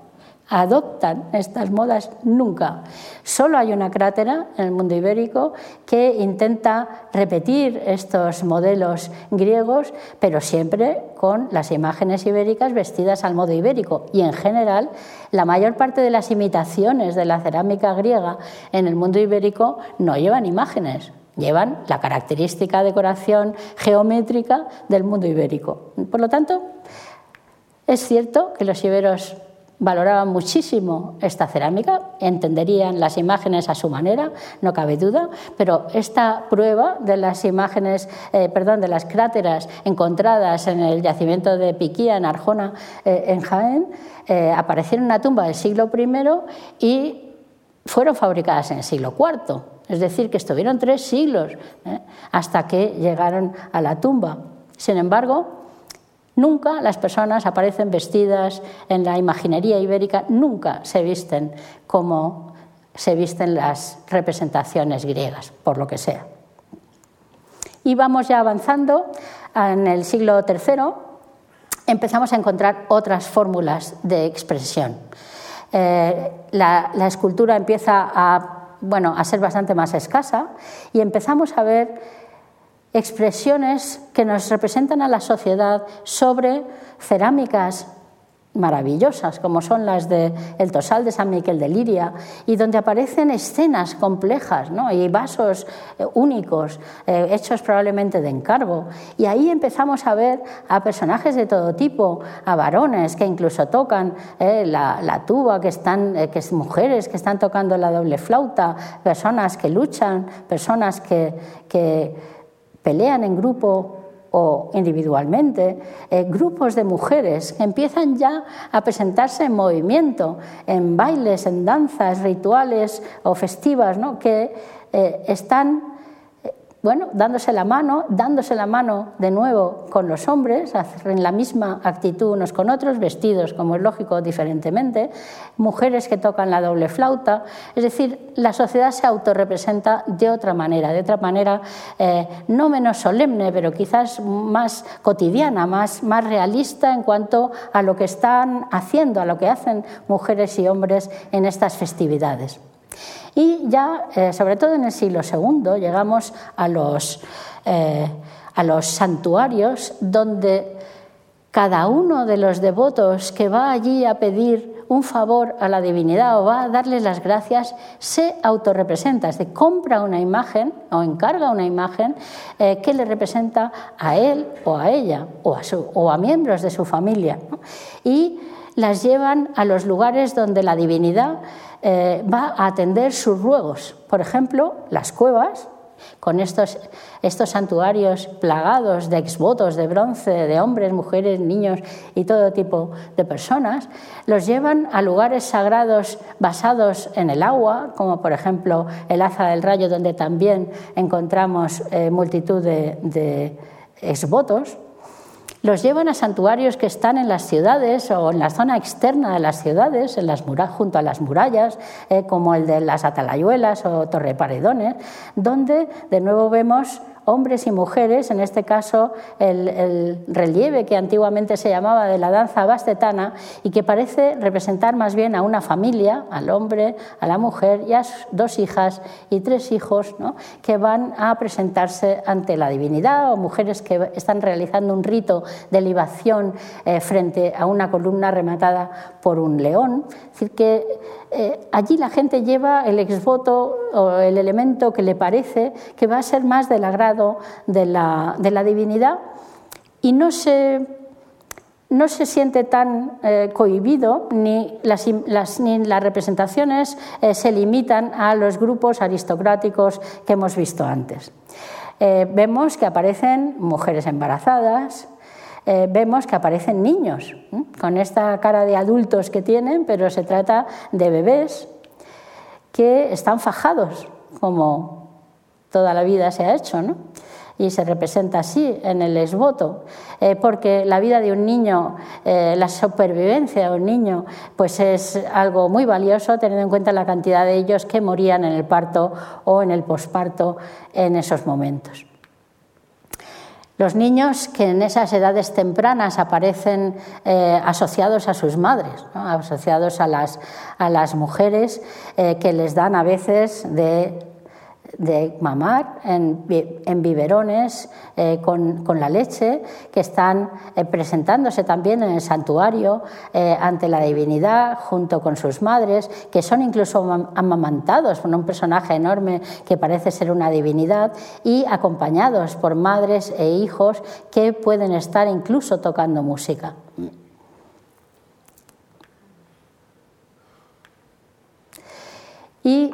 S2: adoptan estas modas nunca. Solo hay una crátera en el mundo ibérico que intenta repetir estos modelos griegos, pero siempre con las imágenes ibéricas vestidas al modo ibérico. Y en general, la mayor parte de las imitaciones de la cerámica griega en el mundo ibérico no llevan imágenes, llevan la característica decoración geométrica del mundo ibérico. Por lo tanto, es cierto que los iberos valoraban muchísimo esta cerámica, entenderían las imágenes a su manera, no cabe duda, pero esta prueba de las imágenes, eh, perdón, de las cráteras encontradas en el yacimiento de Piquía, en Arjona, eh, en Jaén, eh, aparecieron en una tumba del siglo I y fueron fabricadas en el siglo IV. Es decir, que estuvieron tres siglos hasta que llegaron a la tumba. Sin embargo, Nunca las personas aparecen vestidas en la imaginería ibérica, nunca se visten como se visten las representaciones griegas, por lo que sea. Y vamos ya avanzando en el siglo III, empezamos a encontrar otras fórmulas de expresión. Eh, la, la, escultura empieza a, bueno, a ser bastante más escasa y empezamos a ver expresiones que nos representan a la sociedad sobre cerámicas maravillosas, como son las del el Tosal de San Miquel de Liria, y donde aparecen escenas complejas y vasos eh, únicos, eh, hechos probablemente de encargo. Y ahí empezamos a ver a personajes de todo tipo, a varones que incluso tocan eh, la, tuba, que están, que es mujeres que están tocando la doble flauta, personas que luchan, personas que pelean en grupo o individualmente, eh, grupos de mujeres que empiezan ya a presentarse en movimiento, en bailes, en danzas, rituales o festivas, ¿no? que eh, están bueno, dándose la mano, dándose la mano de nuevo con los hombres, en la misma actitud unos con otros, vestidos, como es lógico, diferentemente, mujeres que tocan la doble flauta, es decir, la sociedad se autorrepresenta de otra manera, de otra manera eh, no menos solemne, pero quizás más cotidiana, más, más realista en cuanto a lo que están haciendo, a lo que hacen mujeres y hombres en estas festividades. Y ya, eh, sobre todo en el siglo II, llegamos a los, eh, a los santuarios donde cada uno de los devotos que va allí a pedir un favor a la divinidad o va a darle las gracias, se autorrepresenta, es decir, compra una imagen o encarga una imagen eh, que le representa a él o a ella o a, o a miembros de su familia. Y las llevan a los lugares donde la divinidad eh, va a atender sus ruegos. Por ejemplo, las cuevas, con estos, estos santuarios plagados de exvotos de bronce, de hombres, mujeres, niños y todo tipo de personas, los llevan a lugares sagrados basados en el agua, como por ejemplo el Aza del Rayo, donde también encontramos eh, multitud de, de exvotos los llevan a santuarios que están en las ciudades o en la zona externa de las ciudades, en las junto a las murallas, eh, como el de las Atalayuelas o Torre Paredones, donde de nuevo vemos hombres y mujeres, en este caso el, relieve que antiguamente se llamaba de la danza bastetana y que parece representar más bien a una familia, al hombre, a la mujer y a dos hijas y tres hijos que van a presentarse ante la divinidad o mujeres que están realizando un rito de libación eh, frente a una columna rematada por un león. Es decir, que eh, allí la gente lleva el exvoto o el elemento que le parece que va a ser más del agrado grado de la, divinidad y no se, no se siente tan eh, cohibido ni las, ni las representaciones eh, se limitan a los grupos aristocráticos que hemos visto antes. Eh, vemos que aparecen mujeres embarazadas, vemos que aparecen niños, con esta cara de adultos que tienen, pero se trata de bebés que están fajados, como toda la vida se ha hecho, ¿no? y se representa así en el esboto, eh, porque la vida de un niño, la supervivencia de un niño, pues es algo muy valioso teniendo en cuenta la cantidad de ellos que morían en el parto o en el posparto en esos momentos. Los niños que en esas edades tempranas aparecen eh, asociados a sus madres, asociados a las, a las mujeres eh, que les dan a veces de de mamar en, biberones eh, con, la leche, que están eh, presentándose también en el santuario eh, ante la divinidad junto con sus madres, que son incluso amamantados por un personaje enorme que parece ser una divinidad y acompañados por madres e hijos que pueden estar incluso tocando música. Y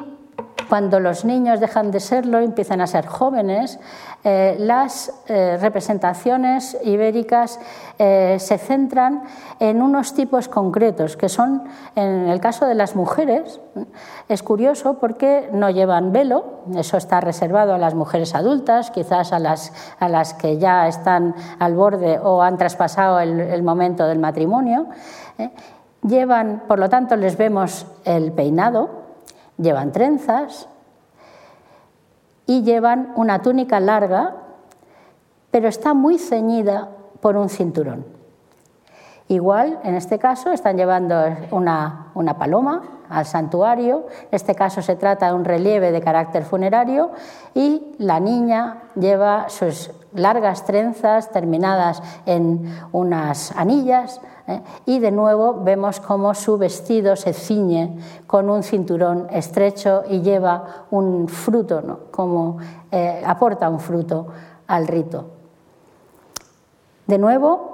S2: cuando los niños dejan de serlo, empiezan a ser jóvenes, eh, las eh, representaciones ibéricas eh, se centran en unos tipos concretos, que son, en el caso de las mujeres, es curioso porque no llevan velo, eso está reservado a las mujeres adultas, quizás a las, a las que ya están al borde o han traspasado el, el momento del matrimonio. Llevan, por lo tanto, les vemos el peinado, llevan trenzas y llevan una túnica larga, pero está muy ceñida por un cinturón. Igual, en este caso, están llevando una, una, paloma al santuario. En este caso se trata de un relieve de carácter funerario y la niña lleva sus largas trenzas terminadas en unas anillas ¿eh? y de nuevo vemos cómo su vestido se ciñe con un cinturón estrecho y lleva un fruto, como eh, aporta un fruto al rito. De nuevo,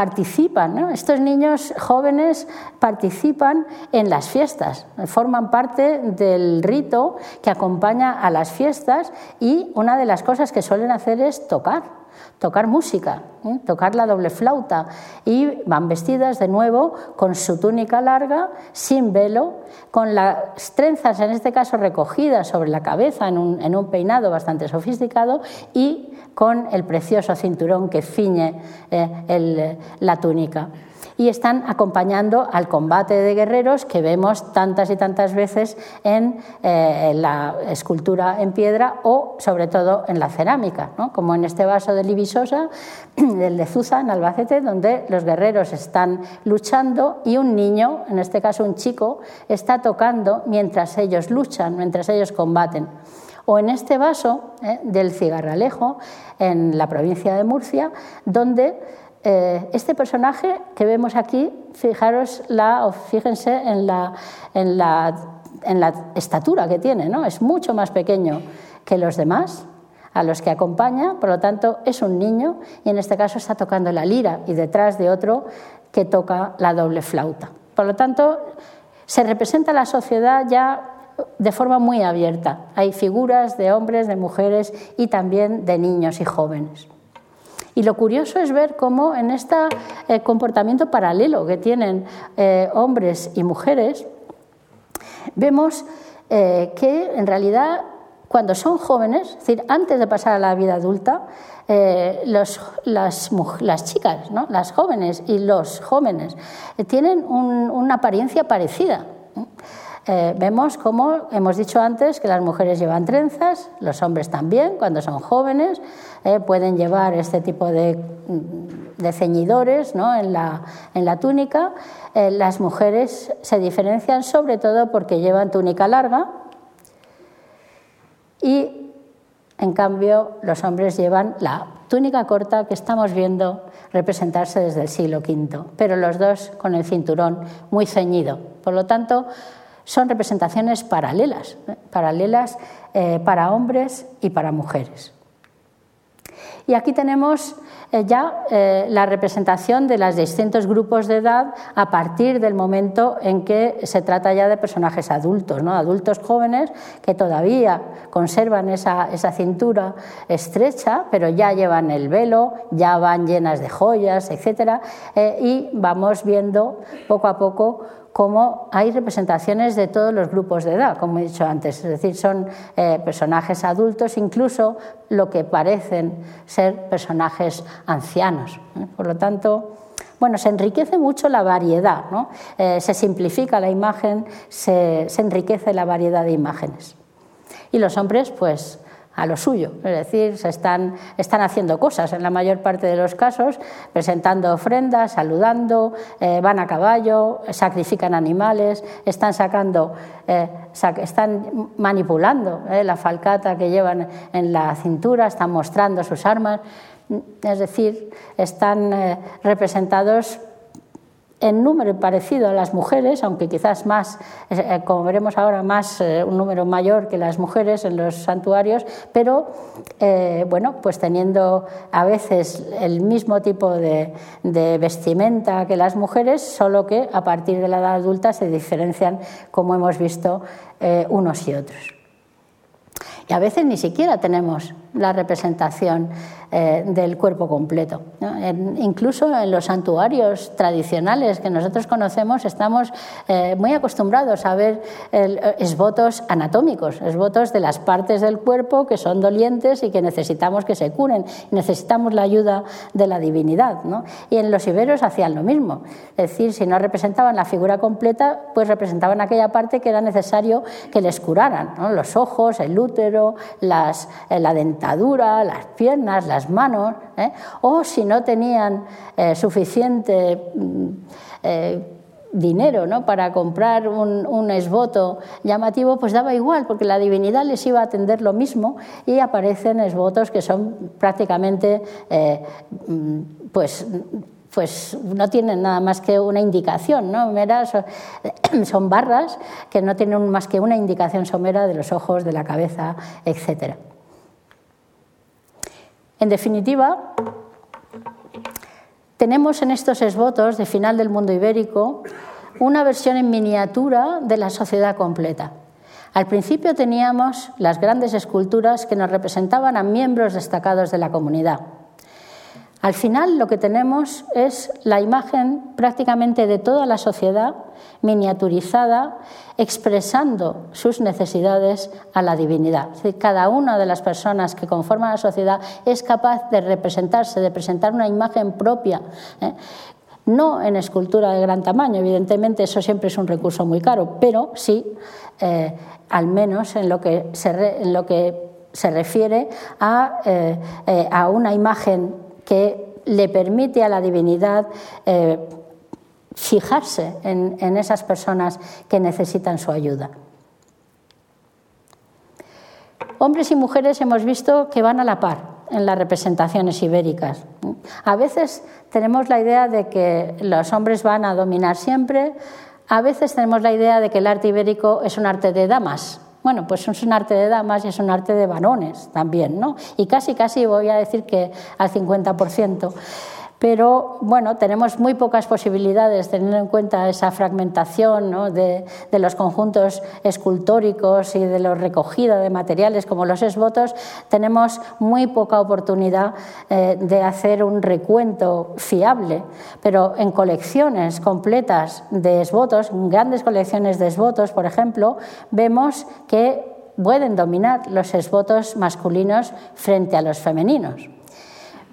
S2: participan, estos niños jóvenes participan en las fiestas, forman parte del rito que acompaña a las fiestas y una de las cosas que suelen hacer es tocar tocar música, ¿eh? tocar la doble flauta y van vestidas de nuevo con su túnica larga, sin velo, con las trenzas en este caso recogidas sobre la cabeza en un, peinado bastante sofisticado y con el precioso cinturón que ciñe eh, la túnica. Y están acompañando al combate de guerreros que vemos tantas y tantas veces en, eh, la escultura en piedra o sobre todo en la cerámica, como en este vaso de Libisosa, del de Zuza en Albacete, donde los guerreros están luchando y un niño, en este caso un chico, está tocando mientras ellos luchan, mientras ellos combaten o en este vaso eh, del cigarralejo en la provincia de Murcia, donde eh, este personaje que vemos aquí, fijaros la, fíjense en la, en, la, en la estatura que tiene, ¿no? es mucho más pequeño que los demás a los que acompaña, por lo tanto es un niño y en este caso está tocando la lira y detrás de otro que toca la doble flauta. Por lo tanto, se representa la sociedad ya de forma muy abierta. Hay figuras de hombres, de mujeres y también de niños y jóvenes. Y lo curioso es ver cómo en este eh, comportamiento paralelo que tienen eh, hombres y mujeres, vemos eh, que en realidad cuando son jóvenes, es decir, antes de pasar a la vida adulta, las, las, chicas, ¿no? las jóvenes y los jóvenes tienen una apariencia parecida. Eh, vemos como hemos dicho antes que las mujeres llevan trenzas, los hombres también, cuando son jóvenes, eh, pueden llevar este tipo de, de ceñidores en, la, en, la, túnica. Eh, las mujeres se diferencian sobre todo porque llevan túnica larga y en cambio los hombres llevan la túnica corta que estamos viendo representarse desde el siglo V, pero los dos con el cinturón muy ceñido. Por lo tanto, son representaciones paralelas, ¿eh? paralelas eh, para hombres y para mujeres. Y aquí tenemos eh, ya la representación de los distintos grupos de edad a partir del momento en que se trata ya de personajes adultos, ¿no? adultos jóvenes que todavía conservan esa, cintura estrecha, pero ya llevan el velo, ya van llenas de joyas, etc. Y vamos viendo poco a poco cómo hay representaciones de todos los grupos de edad, como he dicho antes, es decir, son eh, personajes adultos, incluso lo que parecen ser personajes ancianos. ¿eh? Por lo tanto, bueno, se enriquece mucho la variedad, eh, se simplifica la imagen, se enriquece la variedad de imágenes. Y los hombres, pues, a lo suyo, es decir, se están, están haciendo cosas en la mayor parte de los casos, presentando ofrendas, saludando, eh, van a caballo, sacrifican animales, están sacando, eh, están manipulando eh, la falcata que llevan en la cintura, están mostrando sus armas, es decir, están representados en número parecido a las mujeres, aunque quizás más, eh, como veremos ahora, más eh, un número mayor que las mujeres en los santuarios, pero eh, bueno, pues teniendo a veces el mismo tipo de, vestimenta que las mujeres, solo que a partir de la edad adulta se diferencian, como hemos visto, unos y otros. Y a veces ni siquiera tenemos la representación eh, del cuerpo completo. incluso en los santuarios tradicionales que nosotros conocemos estamos eh, muy acostumbrados a ver esbotos anatómicos, esbotos de las partes del cuerpo que son dolientes y que necesitamos que se curen, necesitamos la ayuda de la divinidad. Y en los iberos hacían lo mismo, es decir, si no representaban la figura completa, pues representaban aquella parte que era necesario que les curaran, los ojos, el útero, las, eh, la dentadura, las piernas, las manos, ¿eh? o si no tenían eh, suficiente mm, eh, dinero ¿no? para comprar un, un, esboto llamativo, pues daba igual, porque la divinidad les iba a atender lo mismo y aparecen esbotos que son prácticamente, mm, pues, pues no tienen nada más que una indicación, ¿no? son barras que no tienen más que una indicación somera de los ojos, de la cabeza, etcétera. En definitiva, tenemos en estos esbotos de final del mundo ibérico una versión en miniatura de la sociedad completa. Al principio teníamos las grandes esculturas que nos representaban a miembros destacados de la comunidad. Al final lo que tenemos es la imagen prácticamente de toda la sociedad miniaturizada, expresando sus necesidades a la divinidad. cada una de las personas que conforman la sociedad es capaz de representarse, de presentar una imagen propia. ¿eh? No en escultura de gran tamaño, evidentemente eso siempre es un recurso muy caro, pero sí, eh, al menos en lo que se, refiere a, eh, a una imagen que le permite a la divinidad eh, fijarse en, esas personas que necesitan su ayuda. Hombres y mujeres hemos visto que van a la par en las representaciones ibéricas. A veces tenemos la idea de que los hombres van a dominar siempre, a veces tenemos la idea de que el arte ibérico es un arte de damas, bueno, pues es un arte de damas y es un arte de varones también, ¿no? Y casi, casi voy a decir que al 50% pero bueno, tenemos muy pocas posibilidades teniendo en cuenta esa fragmentación de, los conjuntos escultóricos y de la recogida de materiales como los esbotos, tenemos muy poca oportunidad eh, de hacer un recuento fiable, pero en colecciones completas de esbotos, grandes colecciones de esbotos, por ejemplo, vemos que pueden dominar los esbotos masculinos frente a los femeninos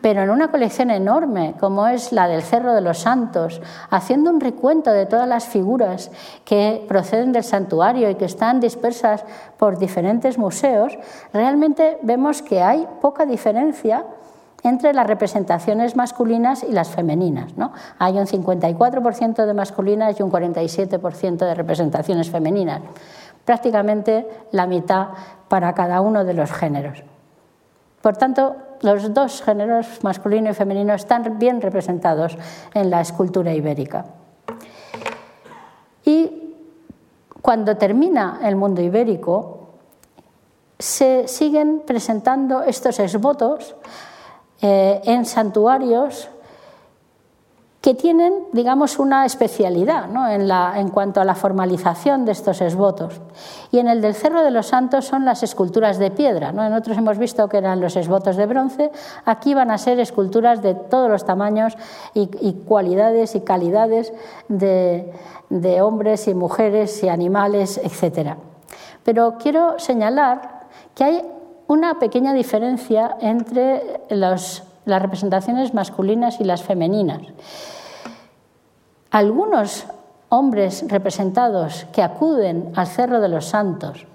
S2: pero en una colección enorme como es la del Cerro de los Santos, haciendo un recuento de todas las figuras que proceden del santuario y que están dispersas por diferentes museos, realmente vemos que hay poca diferencia entre las representaciones masculinas y las femeninas. ¿no? Hay un 54% de masculinas y un 47% de representaciones femeninas, prácticamente la mitad para cada uno de los géneros. Por tanto, los dos géneros, masculino y femenino, están bien representados en la escultura ibérica. Y cuando termina el mundo ibérico, se siguen presentando estos esbotos eh, en santuarios que tienen, digamos, una especialidad en, en, cuanto a la formalización de estos esvotos. Y en el del Cerro de los Santos son las esculturas de piedra. ¿no? En otros hemos visto que eran los esvotos de bronce, aquí van a ser esculturas de todos los tamaños y, cualidades y calidades de, de hombres y mujeres y animales, etc. Pero quiero señalar que hay una pequeña diferencia entre las representaciones masculinas y las femeninas. Algunos hombres representados que acuden al Cerro de los Santos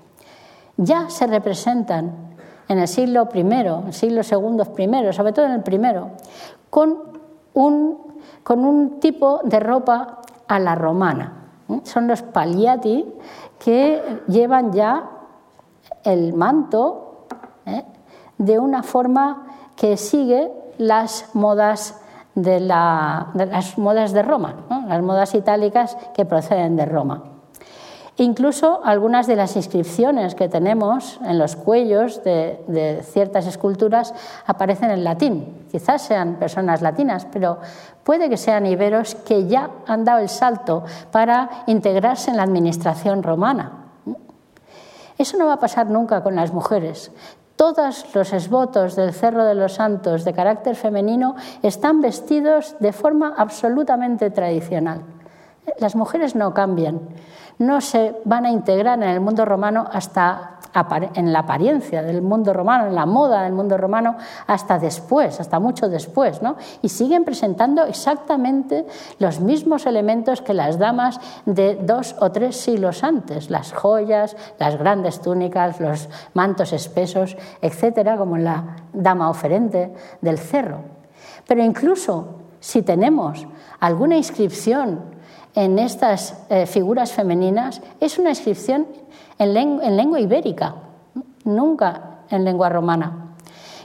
S2: ya se representan en el siglo I, el siglo II primero, sobre todo en el primero, con un, con un tipo de ropa a la romana. Son los paliati que llevan ya el manto ¿eh? de una forma que sigue las modas de, las modas de Roma, las modas itálicas que proceden de Roma. Incluso algunas de las inscripciones que tenemos en los cuellos de, de, ciertas esculturas aparecen en latín. Quizás sean personas latinas, pero puede que sean iberos que ya han dado el salto para integrarse en la administración romana. Eso no va a pasar nunca con las mujeres. Todos los esvotos del Cerro de los Santos de carácter femenino están vestidos de forma absolutamente tradicional. Las mujeres no cambian, no se van a integrar en el mundo romano hasta en la apariencia del mundo romano, en la moda del mundo romano, hasta después, hasta mucho después, ¿no? Y siguen presentando exactamente los mismos elementos que las damas de dos o tres siglos antes, las joyas, las grandes túnicas, los mantos espesos, etcétera, como la dama oferente del cerro. Pero incluso si tenemos alguna inscripción en estas eh, figuras femeninas, es una inscripción en, lengua ibérica, nunca en lengua romana.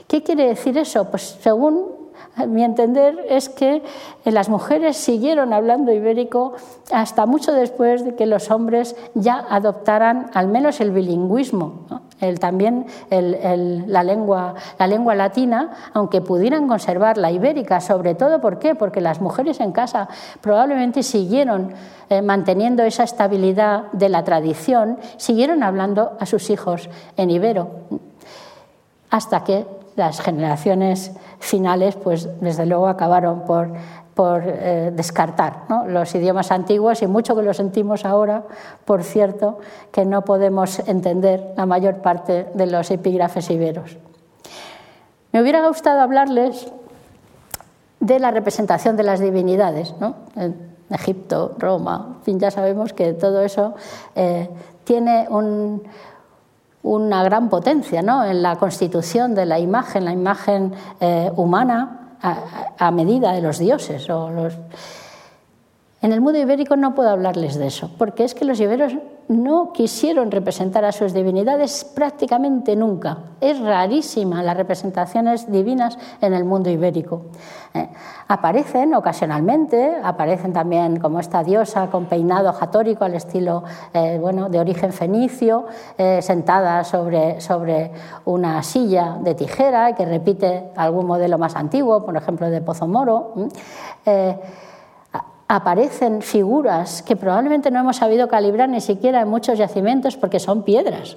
S2: ¿Qué quiere decir eso? Pues según mi entender es que las mujeres siguieron hablando ibérico hasta mucho después de que los hombres ya adoptaran al menos el bilingüismo, también la, lengua, la lengua latina, aunque pudieran conservar la ibérica, sobre todo ¿por qué? Porque las mujeres en casa probablemente siguieron eh, manteniendo esa estabilidad de la tradición, siguieron hablando a sus hijos en ibero, hasta que las generaciones finales, pues desde luego acabaron por, eh, descartar los idiomas antiguos y mucho que lo sentimos ahora, por cierto, que no podemos entender la mayor parte de los epígrafes iberos. Me hubiera gustado hablarles de la representación de las divinidades, ¿no? en Egipto, Roma, en fin, ya sabemos que todo eso eh, tiene un, una gran potencia ¿no? en la constitución de la imagen, la imagen eh, humana a, medida de los dioses. O los... En el mundo ibérico no puedo hablarles de eso, porque es que los iberos no quisieron representar a sus divinidades prácticamente nunca. Es rarísima las representaciones divinas en el mundo ibérico. Eh, aparecen ocasionalmente, aparecen también como esta diosa con peinado jatórico al estilo eh, bueno, de origen fenicio, eh, sentada sobre, sobre una silla de tijera que repite algún modelo más antiguo, por ejemplo de Pozomoro aparecen figuras que probablemente no hemos sabido calibrar ni siquiera en muchos yacimientos porque son piedras.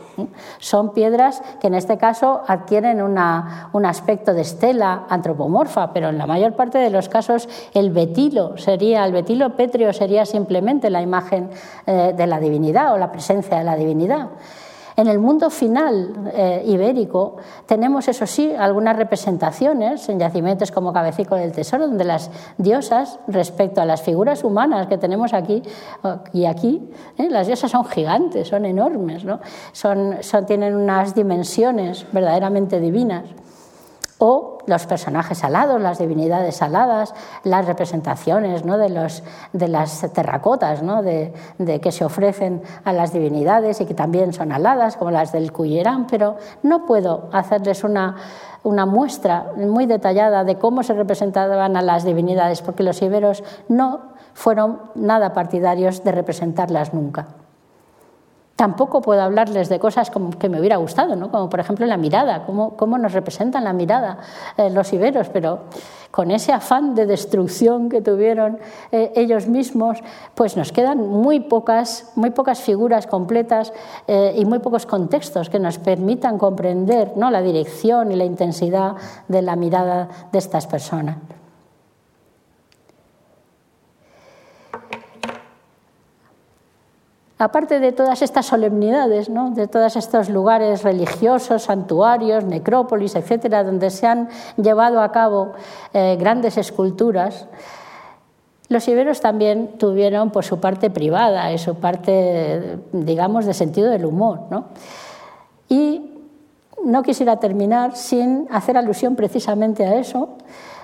S2: Son piedras que en este caso adquieren un aspecto de estela antropomorfa, pero en la mayor parte de los casos el betilo sería, el betilo pétreo sería simplemente la imagen eh, de la divinidad o la presencia de la divinidad. En el mundo final eh, ibérico tenemos, eso sí, algunas representaciones en yacimientos como Cabecico del Tesoro, donde las diosas, respecto a las figuras humanas que tenemos aquí y aquí, eh, las diosas son gigantes, son enormes, ¿no? son, tienen unas dimensiones verdaderamente divinas o los personajes alados, las divinidades aladas, las representaciones ¿no? de, los, de, las terracotas ¿no? de, que se ofrecen a las divinidades y que también son aladas, como las del Cuyerán, pero no puedo hacerles una, una muestra muy detallada de cómo se representaban a las divinidades, porque los iberos no fueron nada partidarios de representarlas nunca. Tampoco puedo hablarles de cosas como que me hubiera gustado, ¿no? como por ejemplo la mirada, cómo, cómo nos representan la mirada eh, los iberos, pero con ese afán de destrucción que tuvieron eh, ellos mismos, pues nos quedan muy pocas, muy pocas figuras completas eh, y muy pocos contextos que nos permitan comprender ¿no? la dirección y la intensidad de la mirada de estas personas. Aparte de todas estas solemnidades, de todos estos lugares religiosos, santuarios, necrópolis, etcétera, donde se han llevado a cabo eh, grandes esculturas, los iberos también tuvieron por su parte privada y su parte, digamos, de sentido del humor. Y no quisiera terminar sin hacer alusión precisamente a eso,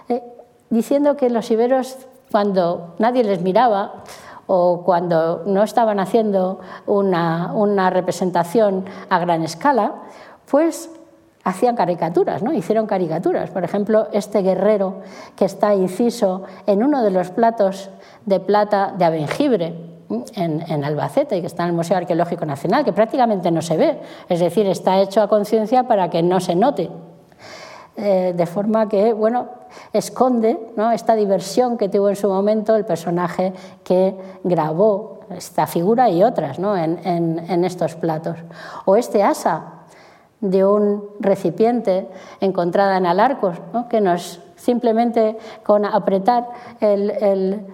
S2: eh, diciendo que los iberos, cuando nadie les miraba, o cuando no estaban haciendo una, representación a gran escala, pues hacían caricaturas, ¿no? Hicieron caricaturas. Por ejemplo, este guerrero que está inciso en uno de los platos de plata de Abengibre, en, en, Albacete, que está en el Museo Arqueológico Nacional, que prácticamente no se ve. Es decir, está hecho a conciencia para que no se note. Eh, de forma que, bueno, esconde esta diversión que tuvo en su momento el personaje que grabó esta figura y otras en, estos platos. O este asa de un recipiente encontrada en Alarcos, que nos simplemente con apretar el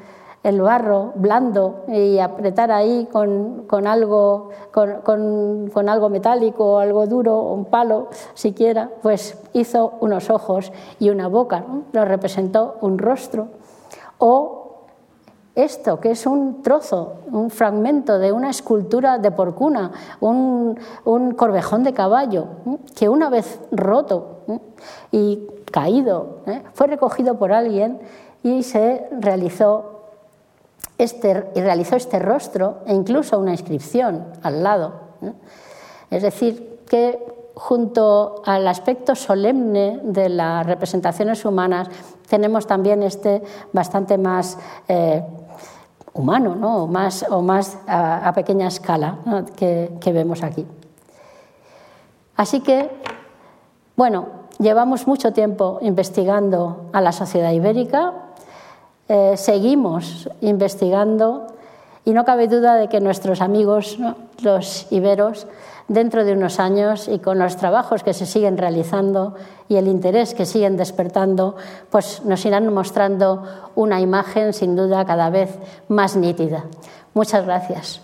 S2: barro blando y apretar ahí con, algo, con, algo metálico, algo duro, un palo siquiera, pues hizo unos ojos y una boca, lo representó un rostro. O esto, que es un trozo, un fragmento de una escultura de porcuna, un, un corvejón de caballo, que una vez roto y caído, ¿eh? fue recogido por alguien y se realizó este, y realizó este rostro e incluso una inscripción al lado. Es decir, que junto al aspecto solemne de las representaciones humanas tenemos también este bastante más eh, humano o más, o más a, pequeña escala que vemos aquí. Así que, bueno, llevamos mucho tiempo investigando a la sociedad ibérica, eh, seguimos investigando y no cabe duda de que nuestros amigos, los iberos, dentro de unos años y con los trabajos que se siguen realizando y el interés que siguen despertando, pues nos irán mostrando una imagen sin duda cada vez más nítida. Muchas gracias.